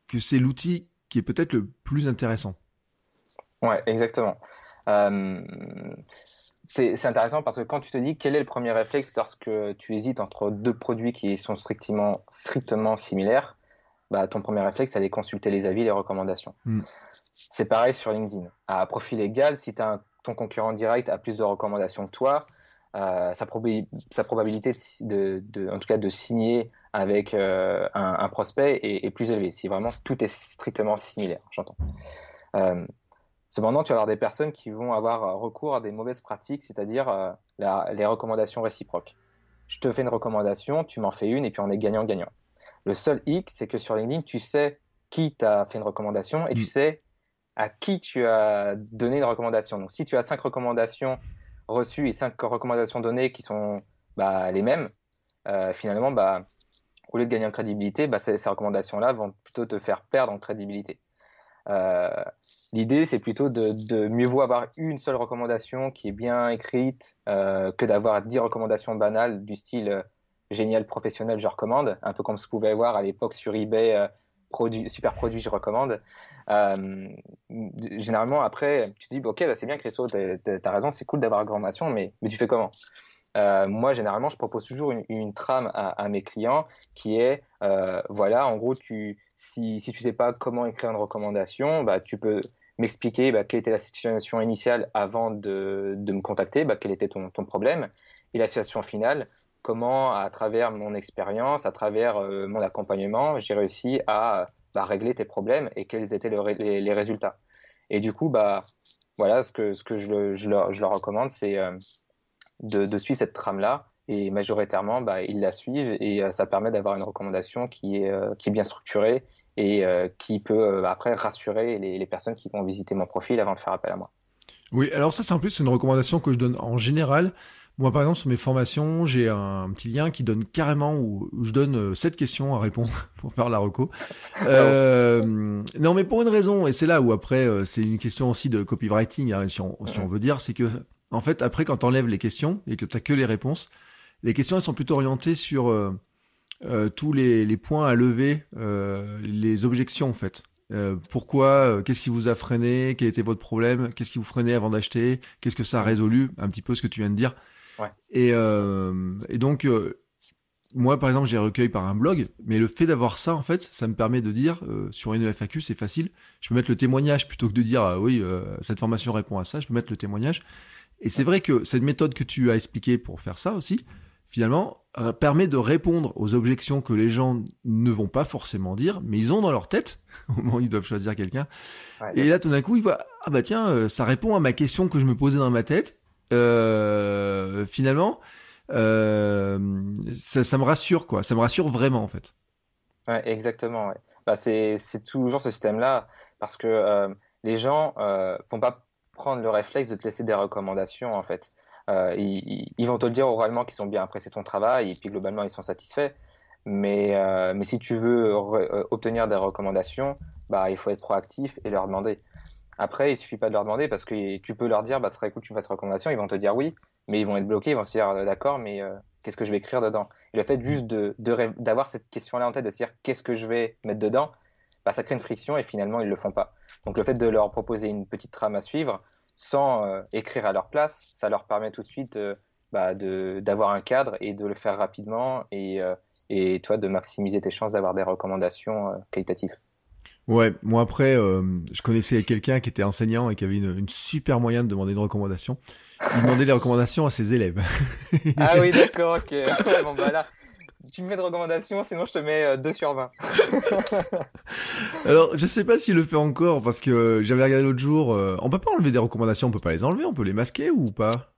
que c'est l'outil qui est peut-être le plus intéressant.
Ouais, exactement. Euh, c'est intéressant parce que quand tu te dis quel est le premier réflexe lorsque tu hésites entre deux produits qui sont strictement, strictement similaires, bah, ton premier réflexe, c'est d'aller consulter les avis, les recommandations. Hmm. C'est pareil sur LinkedIn. À profil égal, si as ton concurrent direct a plus de recommandations que toi, euh, sa, probabilité de, en tout cas de signer avec euh, un, prospect est, plus élevée, si vraiment tout est strictement similaire, j'entends. Euh, cependant, tu vas avoir des personnes qui vont avoir recours à des mauvaises pratiques, c'est-à-dire les recommandations réciproques. Je te fais une recommandation, tu m'en fais une, et puis on est gagnant-gagnant. Le seul hic, c'est que sur LinkedIn, tu sais qui t'a fait une recommandation et tu mm. sais à qui tu as donné une recommandation. Donc, si tu as cinq recommandations reçues et cinq recommandations données qui sont bah, les mêmes, euh, finalement, bah, au lieu de gagner en crédibilité, bah, ces, recommandations-là vont plutôt te faire perdre en crédibilité. Euh, l'idée, c'est plutôt de, mieux vaut avoir une seule recommandation qui est bien écrite euh, que d'avoir dix recommandations banales du style génial professionnel, je recommande, un peu comme ce qu'on pouvait voir à l'époque sur eBay, super produit, je recommande. généralement, après, tu te dis, ok, bah, c'est bien, Christo, tu as, raison, c'est cool d'avoir recommandation, mais, mais tu fais comment? Euh, moi, généralement, je propose toujours une, trame à, mes clients qui est, euh, voilà, en gros, si, si tu sais pas comment écrire une recommandation, bah, tu peux m'expliquer bah, quelle était la situation initiale avant de, me contacter, bah, quel était ton, problème, et la situation finale, comment, à travers mon expérience, à travers euh, mon accompagnement, j'ai réussi à bah, régler tes problèmes et quels étaient les, résultats. Et du coup, bah, voilà, ce que, je, leur, recommande, c'est de, suivre cette trame-là. Et majoritairement, bah, ils la suivent et ça permet d'avoir une recommandation qui est, qui est bien structurée et qui peut après rassurer les, les personnes qui vont visiter mon profil avant de faire appel à moi.
Oui, alors ça c'est en plus une recommandation que je donne en général. Moi par exemple sur mes formations, j'ai un petit lien qui donne carrément où, je donne sept euh, questions à répondre [LAUGHS] pour faire la reco. Euh, non mais pour une raison, et c'est là où après euh, c'est une question aussi de copywriting, hein, si, on, si on veut dire, c'est que en fait après quand tu enlèves les questions et que tu que les réponses, les questions elles sont plutôt orientées sur euh, tous les, les, points à lever, les objections en fait. Pourquoi Qu'est-ce qui vous a freiné Quel était votre problème Qu'est-ce qui vous freinait avant d'acheter Qu'est-ce que ça a résolu Un petit peu ce que tu viens de dire.
Ouais.
Et, euh, et donc, moi, par exemple, j'ai recueilli par un blog, mais le fait d'avoir ça, en fait, ça me permet de dire, sur une FAQ, c'est facile, je peux mettre le témoignage plutôt que de dire, oui, cette formation répond à ça, je peux mettre le témoignage. Et c'est vrai que cette méthode que tu as expliquée pour faire ça aussi, finalement, euh, permet de répondre aux objections que les gens ne vont pas forcément dire, mais ils ont dans leur tête [LAUGHS] au moment où ils doivent choisir quelqu'un. et là, tout d'un coup, ils voient ah bah tiens, euh, ça répond à ma question que je me posais dans ma tête. Euh, finalement, euh, ça, me rassure quoi. Ça me rassure vraiment en fait.
Exactement. Bah, c'est toujours ce système-là parce que euh, les gens euh, vont pas prendre le réflexe de te laisser des recommandations en fait. Ils, vont te le dire oralement qu'ils sont bien apprécié ton travail et puis globalement ils sont satisfaits. Mais, si tu veux obtenir des recommandations, bah, il faut être proactif et leur demander. Après, il suffit pas de leur demander parce que tu peux leur dire, bah, serait tu me fasses recommandation. Ils vont te dire oui, mais ils vont être bloqués. Ils vont se dire, d'accord, mais qu'est-ce que je vais écrire dedans? Et le fait juste de, d'avoir cette question-là en tête, de se dire qu'est-ce que je vais mettre dedans, bah, ça crée une friction et finalement ils le font pas. Donc le fait de leur proposer une petite trame à suivre, sans euh, écrire à leur place, ça leur permet tout de suite euh, bah, d'avoir un cadre et de le faire rapidement et, euh, et toi de maximiser tes chances d'avoir des recommandations qualitatives.
Ouais, moi après, je connaissais quelqu'un qui était enseignant et qui avait une, une, super moyen de demander une recommandation. Il demandait des recommandations à ses élèves. [LAUGHS]
ah oui, d'accord, ok. [LAUGHS] bon, bah là, tu me mets de recommandations, sinon je te mets 2 euh, sur 20. [LAUGHS]
Alors, je sais pas s'il le fait encore, parce que j'avais regardé l'autre jour, euh, on peut pas enlever des recommandations, on peut pas les enlever, on peut les masquer ou pas?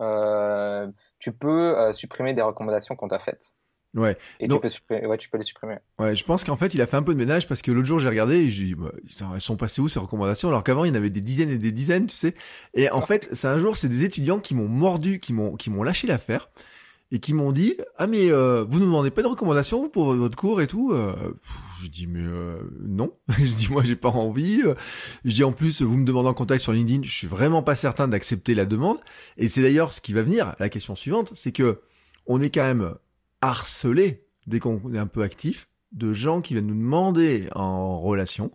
Euh, Tu peux supprimer des recommandations qu'on t'a faites.
Ouais.
Et tu, peux ouais, tu peux les supprimer.
Ouais, je pense qu'en fait, il a fait un peu de ménage parce que l'autre jour, j'ai regardé et j'ai dit, bah, ils sont passés où ces recommandations? Alors qu'avant, il y en avait des dizaines et des dizaines, tu sais. Et en fait, c'est un jour, c'est des étudiants qui m'ont mordu, qui m'ont, qui m'ont lâché l'affaire et qui m'ont dit ah mais euh, vous ne demandez pas de recommandations pour votre cours et tout euh, je dis mais euh, non. [LAUGHS] Je dis moi j'ai pas envie je dis en plus vous me demandez en contact sur LinkedIn je suis vraiment pas certain d'accepter la demande et c'est d'ailleurs ce qui va venir. La question suivante c'est que on est quand même harcelé dès qu'on est un peu actif de gens qui viennent nous demander en relation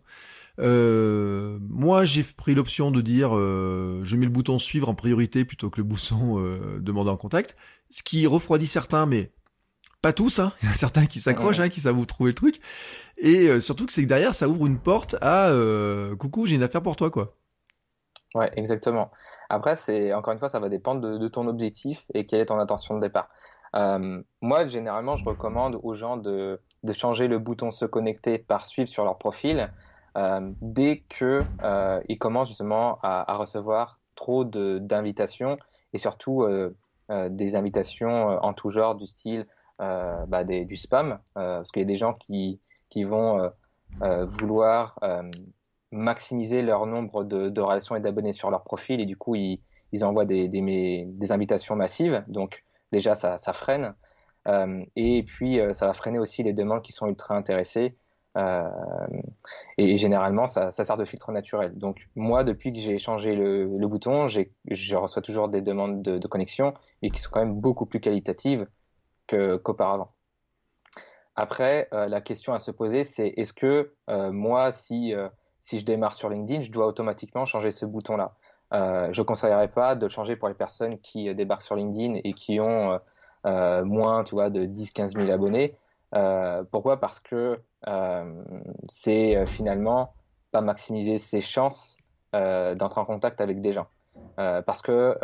euh, moi, j'ai pris l'option de dire euh, je mets le bouton suivre en priorité plutôt que le bouton euh, demander en contact, ce qui refroidit certains, mais pas tous. Hein. Il y a certains qui s'accrochent, hein, qui savent vous trouver le truc. Et euh, surtout que c'est que derrière, ça ouvre une porte à euh, coucou, j'ai une affaire pour toi, quoi.
Ouais, exactement. Après, c'est encore une fois, ça va dépendre de, de, ton objectif et quelle est ton intention de départ. Euh, moi, généralement, je recommande aux gens de, changer le bouton se connecter par suivre sur leur profil euh, dès que euh, commencent justement à, recevoir trop d'invitations et surtout euh, des invitations en tout genre du style bah, du spam, parce qu'il y a des gens qui, vont vouloir maximiser leur nombre de, relations et d'abonnés sur leur profil et du coup ils, envoient des, des, invitations massives. Donc déjà ça, freine. Euh, et puis ça va freiner aussi les demandes qui sont ultra intéressées euh, et généralement, ça, sert de filtre naturel. Donc moi, depuis que j'ai changé le, bouton, je reçois toujours des demandes de, connexion et qui sont quand même beaucoup plus qualitatives qu'auparavant. Après, euh, la question à se poser, c'est est-ce que euh, moi, si, euh, si je démarre sur LinkedIn, je dois automatiquement changer ce bouton-là? Euh, Je ne conseillerais pas de le changer pour les personnes qui débarquent sur LinkedIn et qui ont moins tu vois, de 10-15 000 abonnés. pourquoi? Parce que euh, c'est euh, finalement pas maximiser ses chances euh, d'entrer en contact avec des gens. parce que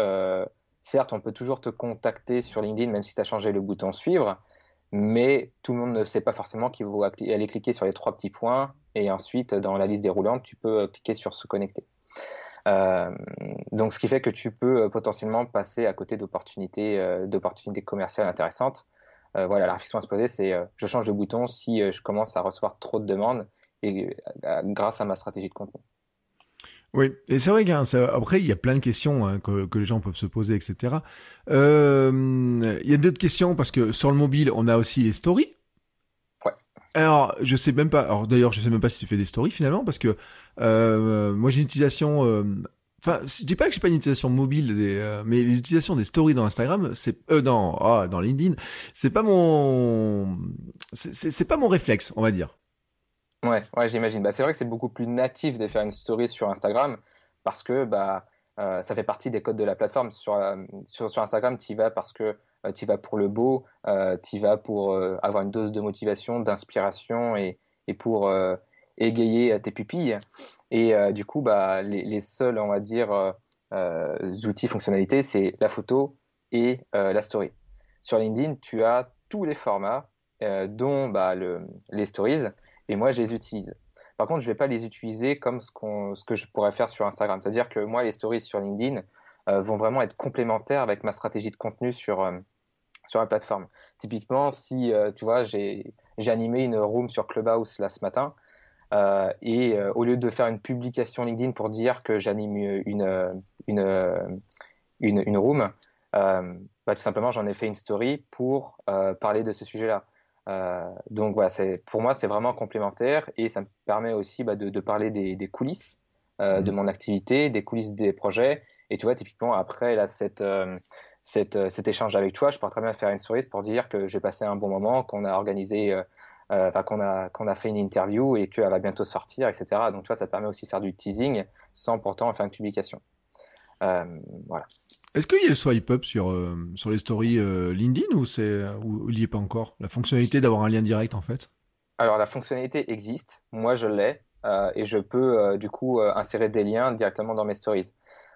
certes, on peut toujours te contacter sur LinkedIn, même si tu as changé le bouton suivre, mais tout le monde ne sait pas forcément qu'il faut aller cliquer sur les trois petits points et ensuite, dans la liste déroulante, tu peux cliquer sur se connecter. Donc, ce qui fait que tu peux potentiellement passer à côté d'opportunités, d'opportunités commerciales intéressantes. voilà, la réflexion à se poser, c'est je change de bouton si je commence à recevoir trop de demandes et grâce à ma stratégie de contenu.
Oui, et c'est vrai qu'après il y a plein de questions hein, que, les gens peuvent se poser, etc. Euh, il y a d'autres questions parce que sur le mobile, on a aussi les stories. Alors, je sais même pas. Alors d'ailleurs, je sais même pas si tu fais des stories finalement parce que euh, moi j'ai une utilisation. Euh, enfin, je dis pas que j'ai pas une utilisation mobile, des, euh, mais les utilisations des stories dans Instagram, c'est euh, dans ah, dans LinkedIn, c'est pas mon, c'est pas mon réflexe, on va dire.
Ouais, ouais, j'imagine. Bah, c'est vrai que c'est beaucoup plus natif de faire une story sur Instagram parce que bah, euh, ça fait partie des codes de la plateforme. Sur, euh, Instagram, tu y vas parce que euh, tu vas pour le beau, tu y vas pour avoir une dose de motivation, d'inspiration et, pour égayer tes pupilles. Et du coup, bah, les, seuls, on va dire, outils, fonctionnalités, c'est la photo et la story. Sur LinkedIn, tu as tous les formats, dont bah, le, les stories et moi, je les utilise. Par contre, je ne vais pas les utiliser comme ce, que je pourrais faire sur Instagram. C'est-à-dire que moi, les stories sur LinkedIn euh, vont vraiment être complémentaires avec ma stratégie de contenu sur, euh, la plateforme. Typiquement, si euh, tu vois, j'ai animé une room sur Clubhouse là ce matin, et au lieu de faire une publication LinkedIn pour dire que j'anime une, room, bah, tout simplement, j'en ai fait une story pour parler de ce sujet-là. Euh, donc voilà, pour moi c'est vraiment complémentaire et ça me permet aussi bah, de, parler des, coulisses euh, de mmh. mon activité, des coulisses des projets. Et tu vois, typiquement après là, cette, euh, cette, cet échange avec toi, je pourrais très bien faire une story pour dire que j'ai passé un bon moment, qu'on a organisé, qu'on a, qu'on a fait une interview et qu'elle va bientôt sortir, etc. Donc tu vois, ça permet aussi de faire du teasing sans pourtant faire une publication. voilà.
Est-ce qu'il y a le swipe up sur, euh, sur les stories euh, LinkedIn ou c'est ou il n'y est pas encore? La fonctionnalité d'avoir un lien direct en fait?
Alors la fonctionnalité existe, moi je l'ai euh, et je peux du coup insérer des liens directement dans mes stories.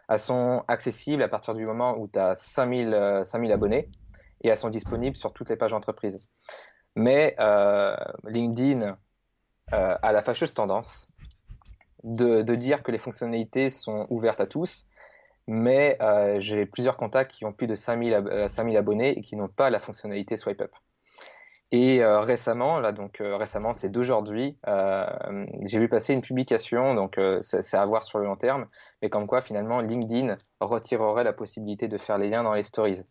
Elles sont accessibles à partir du moment où tu as 5000, 5000 abonnés et elles sont disponibles sur toutes les pages d'entreprise. Mais LinkedIn a la fâcheuse tendance de, de dire que les fonctionnalités sont ouvertes à tous mais euh, j'ai plusieurs contacts qui ont plus de 5000, 5000 euh, abonnés et qui n'ont pas la fonctionnalité Swipe Up. Et euh, récemment, là donc récemment, c'est d'aujourd'hui, j'ai vu passer une publication, donc c'est à voir sur le long terme, mais comme quoi finalement LinkedIn retirerait la possibilité de faire les liens dans les stories.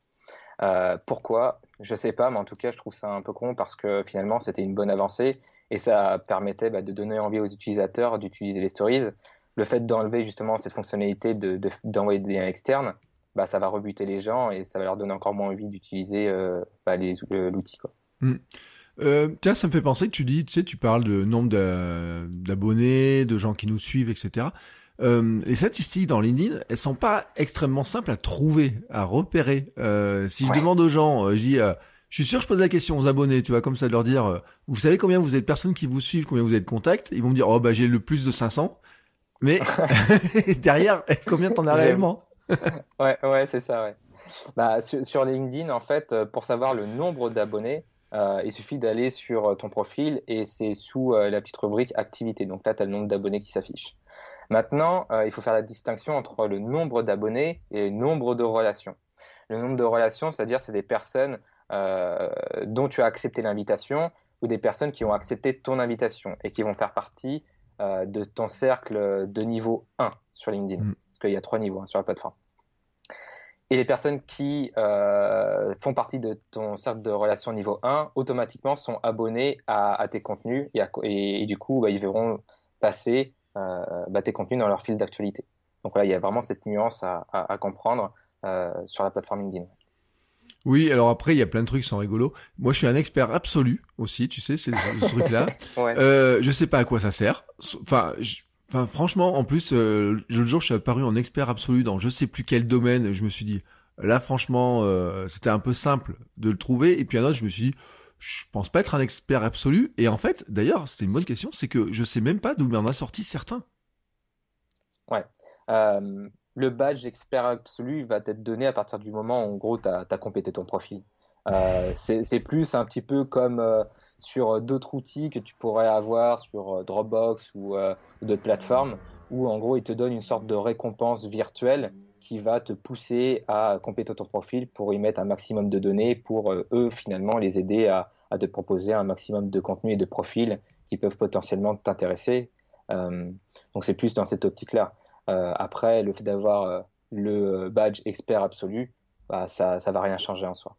pourquoi? Je sais pas, mais en tout cas, je trouve ça un peu con parce que finalement, c'était une bonne avancée et ça permettait bah, de donner envie aux utilisateurs d'utiliser les stories le fait d'enlever justement cette fonctionnalité d'envoyer de, des liens externes, bah, ça va rebuter les gens et ça va leur donner encore moins envie d'utiliser euh, bah, euh, l'outil.
Mm. Euh, tiens, ça me fait penser que tu dis, tu sais, tu parles de nombre d'abonnés, de gens qui nous suivent, etc. les statistiques dans LinkedIn, elles sont pas extrêmement simples à trouver, à repérer. si je demande aux gens, je dis, je suis sûr, je pose la question aux abonnés, tu vois, comme ça de leur dire, vous savez combien vous êtes de personnes qui vous suivent, combien vous êtes de contacts? Ils vont me dire, oh bah j'ai le plus de 500. Mais [LAUGHS] [LAUGHS] derrière, combien t'en as réellement? [LAUGHS]
Ouais, ouais, c'est ça, ouais. Bah, sur, LinkedIn, en fait, euh, pour savoir le nombre d'abonnés, euh, il suffit d'aller sur euh, ton profil et c'est sous la petite rubrique activité. Donc là, tu as le nombre d'abonnés qui s'affiche. Maintenant, il faut faire la distinction entre le nombre d'abonnés et le nombre de relations. Le nombre de relations, c'est-à-dire c'est des personnes dont tu as accepté l'invitation ou des personnes qui ont accepté ton invitation et qui vont faire partie euh, de ton cercle de niveau 1 sur LinkedIn, mm. parce qu'il y a trois niveaux hein, sur la plateforme. Et les personnes qui euh, font partie de ton cercle de relations niveau 1, automatiquement sont abonnées à, tes contenus et, du coup, bah, ils verront passer euh, bah, tes contenus dans leur fil d'actualité. Donc voilà, il y a vraiment cette nuance à, à comprendre sur la plateforme LinkedIn.
Oui, alors après, il y a plein de trucs qui sont rigolos. Moi, je suis un expert absolu aussi, tu sais, c'est ce truc-là. [LAUGHS] ouais. euh, je sais pas à quoi ça sert. Enfin, enfin franchement, en plus, euh, le jour, je suis apparu en expert absolu dans je sais plus quel domaine. Je me suis dit, là, franchement, euh, c'était un peu simple de le trouver. Et puis un autre, je me suis dit, je pense pas être un expert absolu. Et en fait, d'ailleurs, c'était une bonne question, c'est que je sais même pas d'où m'en a sorti certains.
Ouais. Euh, le badge expert absolu va être donné à partir du moment où, en gros, tu as, complété ton profil. Euh, [LAUGHS] c'est plus un petit peu comme euh, sur d'autres outils que tu pourrais avoir sur euh, Dropbox ou d'autres plateformes, où en gros, ils te donnent une sorte de récompense virtuelle qui va te pousser à compléter ton profil pour y mettre un maximum de données pour euh, eux finalement les aider à, à, te proposer un maximum de contenu et de profils qui peuvent potentiellement t'intéresser. Euh, donc c'est plus dans cette optique-là. Euh, après, le fait d'avoir euh, le badge expert absolu, bah, ça ça va rien changer en soi.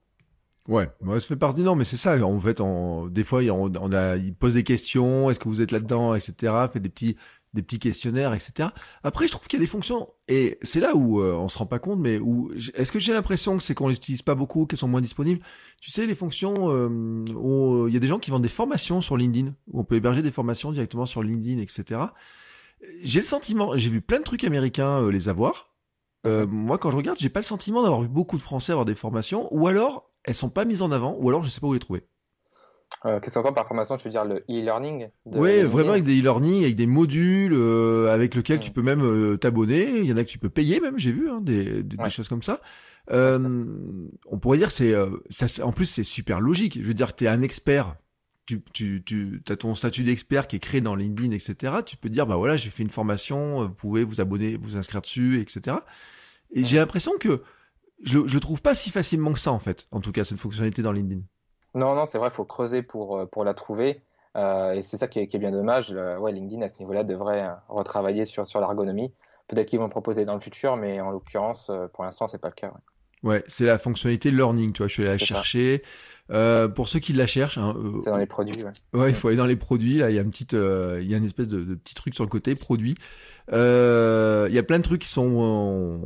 Ouais, ça fait partie. Non, mais c'est ça. En fait, on, des fois, on, on a, il pose des questions. Est-ce que vous êtes là-dedans, etc. Fait des petits des petits questionnaires, etc. Après, je trouve qu'il y a des fonctions, et c'est là où euh, on se rend pas compte, mais où est-ce que j'ai l'impression que c'est qu'on les utilise pas beaucoup, qu'elles sont moins disponibles? Tu sais, les fonctions euh, euh, il y a des gens qui vendent des formations sur LinkedIn, où on peut héberger des formations directement sur LinkedIn, etc. J'ai le sentiment, j'ai vu plein de trucs américains euh, les avoir. moi, quand je regarde, j'ai pas le sentiment d'avoir vu beaucoup de Français avoir des formations, ou alors elles sont pas mises en avant, ou alors je sais pas où les trouver.
Euh, Qu'est-ce que tu par formation Tu veux dire le e-learning
Oui, vraiment avec des e-learning, avec des modules euh, avec lesquels tu peux même euh, t'abonner. Il y en a que tu peux payer même, j'ai vu, hein, des, des, ouais. des, choses comme ça. Euh, on pourrait dire c'est ça. En plus, c'est super logique. Je veux dire, tu es un expert. Tu, tu, tu as ton statut d'expert qui est créé dans LinkedIn, etc. Tu peux dire, bah voilà, j'ai fait une formation, vous pouvez vous abonner, vous inscrire dessus, etc. Et j'ai l'impression que je, je le trouve pas si facilement que ça, en fait. En tout cas, cette fonctionnalité dans LinkedIn.
Non, non, c'est vrai, il faut creuser pour, euh, pour la trouver. Euh, et c'est ça qui est, qui est, bien dommage. ouais, LinkedIn, à ce niveau-là, devrait euh, retravailler sur, sur l'ergonomie. Peut-être qu'ils vont proposer dans le futur, mais en l'occurrence, euh, pour l'instant, c'est pas le cas.
Ouais, ouais c'est la fonctionnalité learning, tu vois, je suis allé la chercher. Euh, pour ceux qui la cherchent, hein,
euh, c'est dans les produits. Ouais.
ouais, il faut aller dans les produits. Là, il y a une petite, euh, il y a une espèce de, de, petit truc sur le côté produits. Il y a plein de trucs qui sont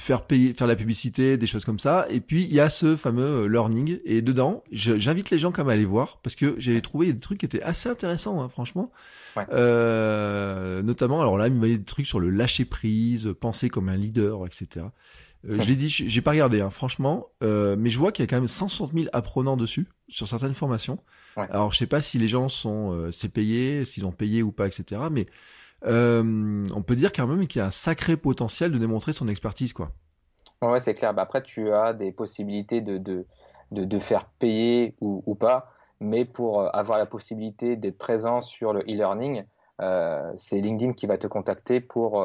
faire payer, faire la publicité, des choses comme ça. Et puis il y a ce fameux euh, learning. Et dedans, j'invite les gens quand même à aller voir parce que j'ai trouvé des trucs qui étaient assez intéressants, hein, franchement. Ouais. Euh, notamment, alors là, il m'a dit des trucs sur le lâcher prise, penser comme un leader, etc. Euh, j'ai dit, j'ai pas regardé, hein, franchement, euh, mais je vois qu'il y a quand même 160 000 apprenants dessus sur certaines formations. Ouais. Alors je sais pas si les gens sont, euh, c'est payé, s'ils ont payé ou pas, etc. Mais euh, on peut dire quand même qu'il y a un sacré potentiel de démontrer son expertise, quoi.
Ouais, c'est clair. Bah, après, tu as des possibilités de, de, de, de faire payer ou, ou, pas, mais pour euh, avoir la possibilité d'être présent sur le e-learning, c'est LinkedIn qui va te contacter pour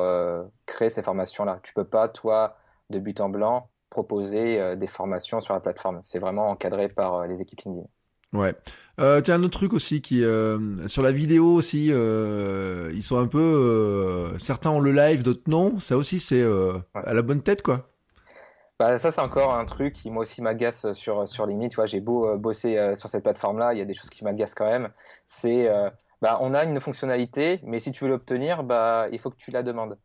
créer ces formations-là. Tu peux pas, toi, de but en blanc, proposer euh, des formations sur la plateforme. C'est vraiment encadré par euh, les équipes LinkedIn.
Ouais. Euh, tiens, un autre truc aussi qui euh, sur la vidéo aussi, euh, ils sont un peu certains ont le live, d'autres non. Ça aussi c'est ouais. à la bonne tête quoi.
Bah ça c'est encore un truc qui moi aussi m'agace sur sur LinkedIn. Tu vois, j'ai beau bosser sur cette plateforme là, il y a des choses qui m'agacent quand même. C'est bah on a une fonctionnalité, mais si tu veux l'obtenir, bah il faut que tu la demandes.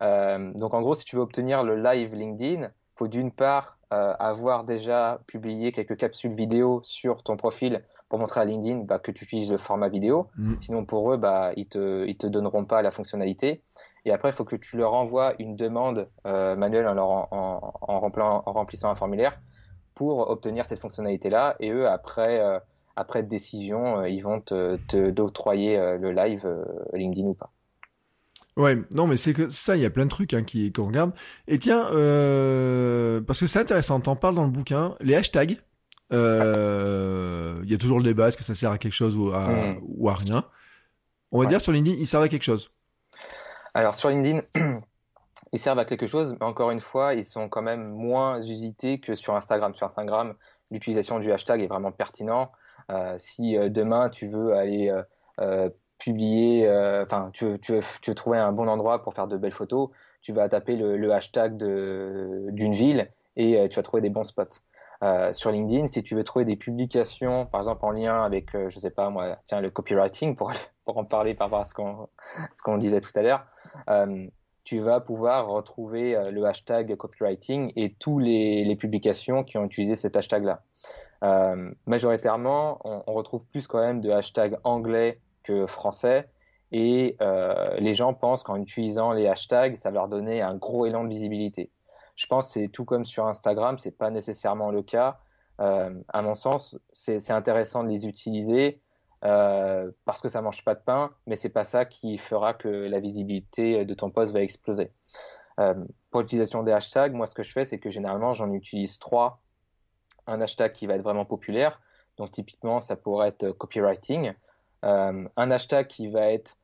Donc en gros, si tu veux obtenir le live LinkedIn, faut d'une part euh, avoir déjà publié quelques capsules vidéo sur ton profil pour montrer à LinkedIn bah, que tu utilises le format vidéo. Mmh. Sinon, pour eux, bah, ils te, ils te donneront pas la fonctionnalité. Et après, il faut que tu leur envoies une demande euh, manuelle en, leur en, en, en, remplant, en, remplissant un formulaire pour obtenir cette fonctionnalité-là. Et eux, après, euh, après décision, euh, ils vont te, te d'octroyer euh, le live LinkedIn ou pas.
Ouais, non, mais c'est que ça, il y a plein de trucs hein, qui qu'on regarde. Et tiens, euh, parce que c'est intéressant, t'en parles dans le bouquin, les hashtags. Euh, il y a toujours le débat, est-ce que ça sert à quelque chose ou à, mmh. ou à rien? On va ouais. dire sur LinkedIn, ils servent à quelque chose.
Alors sur LinkedIn, [CLEARS THROAT] ils servent à quelque chose, mais encore une fois, ils sont quand même moins usités que sur Instagram. Sur Instagram, l'utilisation du hashtag est vraiment pertinent. Euh, si demain tu veux aller euh, publier, enfin, euh, tu, veux, tu, tu veux trouver un bon endroit pour faire de belles photos, tu vas taper le, le hashtag d'une ville et euh, tu vas trouver des bons spots. Euh, sur LinkedIn, si tu veux trouver des publications, par exemple en lien avec, je sais pas moi, tiens, le copywriting, pour, [LAUGHS] pour en parler par rapport à ce qu'on qu'on disait tout à l'heure, tu vas pouvoir retrouver le hashtag copywriting et tous les, publications qui ont utilisé cet hashtag-là. majoritairement, on, retrouve plus quand même de hashtags anglais que français. Et euh, les gens pensent qu'en utilisant les hashtags, ça va leur donner un gros élan de visibilité. Je pense que c'est tout comme sur Instagram, c'est pas nécessairement le cas. Euh, à mon sens, c'est intéressant de les utiliser euh, parce que ça mange pas de pain, mais c'est pas ça qui fera que la visibilité de ton post va exploser. Pour l'utilisation des hashtags, moi ce que je fais, c'est que généralement j'en utilise trois. Un hashtag qui va être vraiment populaire, donc typiquement ça pourrait être copywriting, un hashtag qui va être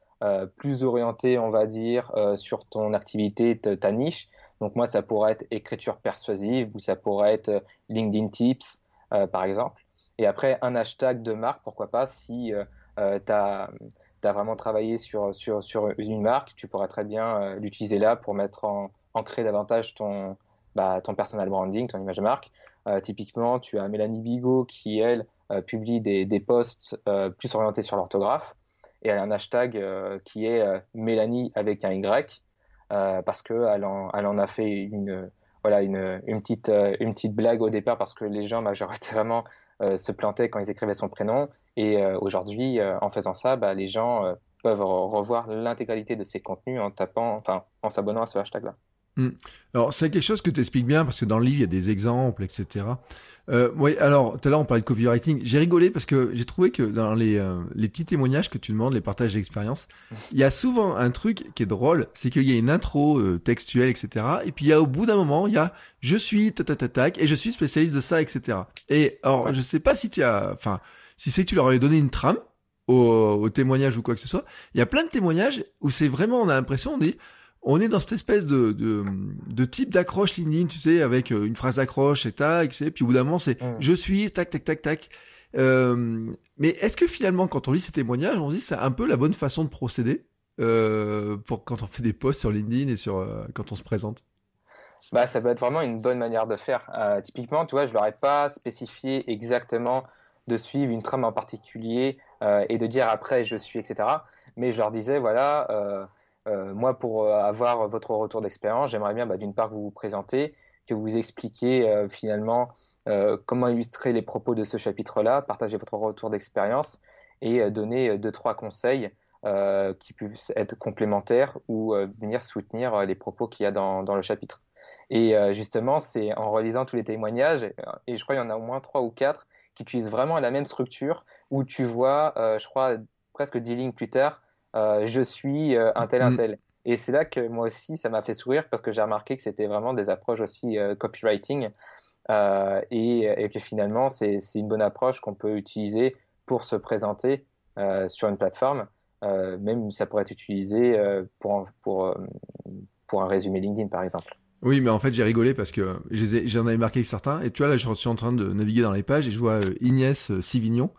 plus orienté, on va dire, sur ton activité, ta niche. Donc moi, ça pourrait être écriture persuasive ou ça pourrait être LinkedIn Tips, par exemple. Et après, un hashtag de marque, pourquoi pas, si tu as vraiment travaillé sur, sur, sur une marque, tu pourras très bien euh, l'utiliser là pour mettre en, ancrer davantage ton, bah, ton personal branding, ton image de marque. Euh, typiquement, tu as Mélanie Bigot qui, elle, euh, publie des, posts plus orientés sur l'orthographe et un hashtag qui est Mélanie avec un Y parce qu'elle en, a fait une, voilà, une, petite, une petite blague au départ parce que les gens majoritairement se plantaient quand ils écrivaient son prénom et euh, aujourd'hui, euh, en faisant ça, bah, les gens euh, peuvent revoir l'intégralité de ces contenus en tapant, enfin, en s'abonnant à ce hashtag-là.
Hmm. Alors c'est quelque chose que tu expliques bien parce que dans le livre il y a des exemples, etc. Euh, oui, alors tout à l'heure on parlait de copywriting. J'ai rigolé parce que j'ai trouvé que dans les, les petits témoignages que tu demandes, les partages d'expérience, il y a souvent un truc qui est drôle, c'est qu'il y a une intro textuelle, etc. Et puis il y a au bout d'un moment il y a je suis ta ta ta tac et je suis spécialiste de ça, etc. Et alors je sais pas si tu as, enfin si c'est que tu leur avais donné une trame au, témoignage ou quoi que ce soit, il y a plein de témoignages où c'est vraiment, on a l'impression, on dit, on est dans cette espèce de, de, type d'accroche LinkedIn, tu sais, avec euh, une phrase d'accroche et tac, et puis au bout d'un moment c'est mm. je suis, tac, tac, tac, tac. Euh, mais est-ce que finalement, quand on lit ces témoignages, on se dit c'est un peu la bonne façon de procéder euh, pour quand on fait des posts sur LinkedIn et sur quand on se présente?
Bah, ça peut être vraiment une bonne manière de faire. typiquement, tu vois, je leur ai pas spécifié exactement de suivre une trame en particulier et de dire après je suis, etc. Mais je leur disais, voilà, euh, euh, moi pour avoir votre retour d'expérience, j'aimerais bien bah, d'une part que vous vous présentez, que vous expliquiez finalement comment illustrer les propos de ce chapitre-là, partager votre retour d'expérience et donner deux, trois conseils qui puissent être complémentaires ou venir soutenir les propos qu'il y a dans, dans le chapitre. Et justement, c'est en relisant tous les témoignages, et je crois qu'il y en a au moins trois ou quatre, qui utilisent vraiment la même structure où tu vois, euh, je crois, presque dix lignes plus tard, euh, je suis euh, un tel, un mm. tel. Et c'est là que moi aussi, ça m'a fait sourire parce que j'ai remarqué que c'était vraiment des approches aussi copywriting et, que finalement, c'est une bonne approche qu'on peut utiliser pour se présenter sur une plateforme. même ça pourrait être utilisé pour, pour, pour un résumé LinkedIn, par exemple.
Oui, mais en fait, j'ai rigolé parce que j'en avais marqué certains. Et tu vois, là, je suis en train de naviguer dans les pages et je vois euh, euh, Sivignon.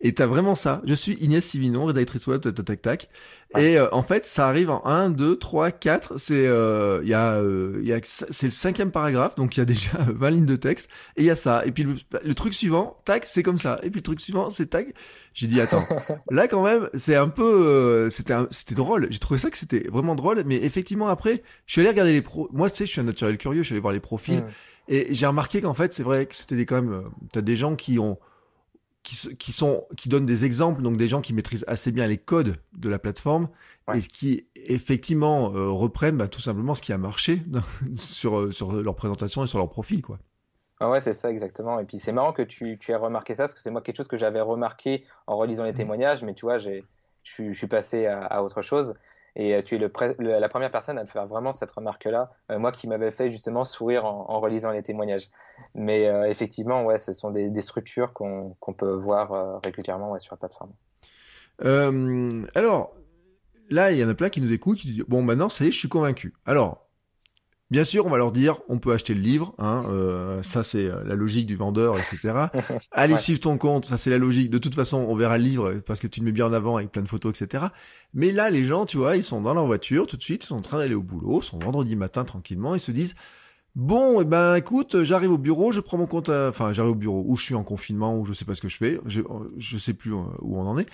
Et t'as vraiment ça. Je suis Ignès Sivignon, rédactrice web, tac, tac, tac. Et euh, en fait, ça arrive en 1, 2, 3, 4. C'est, euh, il y a, euh, y a, c'est le cinquième paragraphe, donc il y a déjà [LAUGHS] 20 lignes de texte. Et il y a ça. Et puis le, truc suivant, tac, c'est comme ça. Et puis le truc suivant, c'est tac. J'ai dit, attends. [LAUGHS] là, quand même, c'est un peu, c'était, c'était drôle. J'ai trouvé ça que c'était vraiment drôle. Mais effectivement, après, je suis allé regarder les pros. Moi, tu sais, je suis un naturel curieux. Je suis allé voir les profils. Et j'ai remarqué qu'en fait, c'est vrai que c'était des, quand même, t'as des gens qui ont, qui, sont qui donnent des exemples, donc des gens qui maîtrisent assez bien les codes de la plateforme et qui effectivement euh, reprennent bah, tout simplement ce qui a marché [LAUGHS] sur euh, sur leur présentation et sur leur profil, quoi.
Ah ouais, c'est ça exactement. Et puis c'est marrant que tu, tu aies remarqué ça, parce que c'est moi quelque chose que j'avais remarqué en relisant les mmh. témoignages, mais tu vois, j'ai je suis passé à, à, autre chose. Et euh, tu es la première personne à me faire vraiment cette remarque-là, euh, moi qui m'avais fait justement sourire en, relisant les témoignages. Mais euh, effectivement, ouais, ce sont des, structures qu'on peut voir régulièrement sur la plateforme.
alors, là, il y en a plein qui nous écoutent, qui disent, bon, maintenant, ça y est, je suis convaincu. Alors, Bien sûr, on va leur dire, on peut acheter le livre, hein, euh, ça c'est euh, la logique du vendeur, etc. [LAUGHS] Allez suivre ton compte, ça c'est la logique. De toute façon, on verra le livre parce que tu le mets bien en avant avec plein de photos, etc. Mais là, les gens, tu vois, ils sont dans leur voiture tout de suite, ils sont en train d'aller au boulot, sont vendredi matin tranquillement, ils se disent, bon, eh ben écoute, j'arrive au bureau, je prends mon compte, enfin j'arrive au bureau, ou je suis en confinement, ou je sais pas ce que je fais, je, je sais plus euh, où on en est.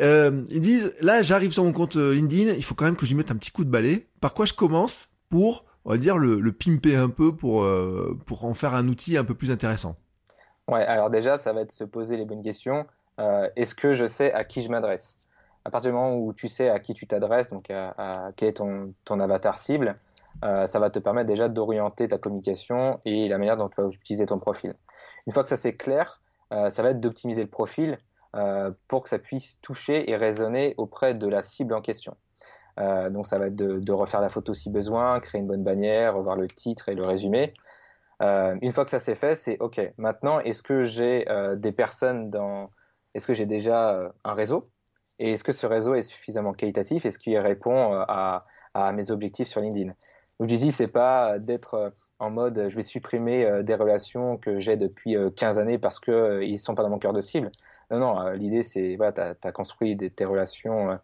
ils disent, là j'arrive sur mon compte LinkedIn, il faut quand même que j'y mette un petit coup de balai. Par quoi je commence pour on va dire, le, pimper un peu pour, euh, pour en faire un outil un peu plus intéressant
Ouais, alors déjà, ça va être se poser les bonnes questions. Euh, est-ce que je sais à qui je m'adresse? À partir du moment où tu sais à qui tu t'adresses, donc à, quel est ton, ton avatar cible, euh, ça va te permettre déjà d'orienter ta communication et la manière dont tu vas utiliser ton profil. Une fois que ça c'est clair, ça va être d'optimiser le profil pour que ça puisse toucher et résonner auprès de la cible en question. Euh, donc ça va être de, refaire la photo si besoin, créer une bonne bannière, revoir le titre et le résumé. Euh, une fois que ça c'est fait, c'est OK. Maintenant, est-ce que j'ai euh, des personnes dans... Est-ce que j'ai déjà un réseau? Et est-ce que ce réseau est suffisamment qualitatif? Est-ce qu'il répond à, mes objectifs sur LinkedIn? L'objectif, c'est pas d'être en mode je vais supprimer des relations que j'ai depuis 15 années parce qu'ils ne sont pas dans mon cœur de cible. Non, non, l'idée, c'est voilà, tu as, construit des, tes relations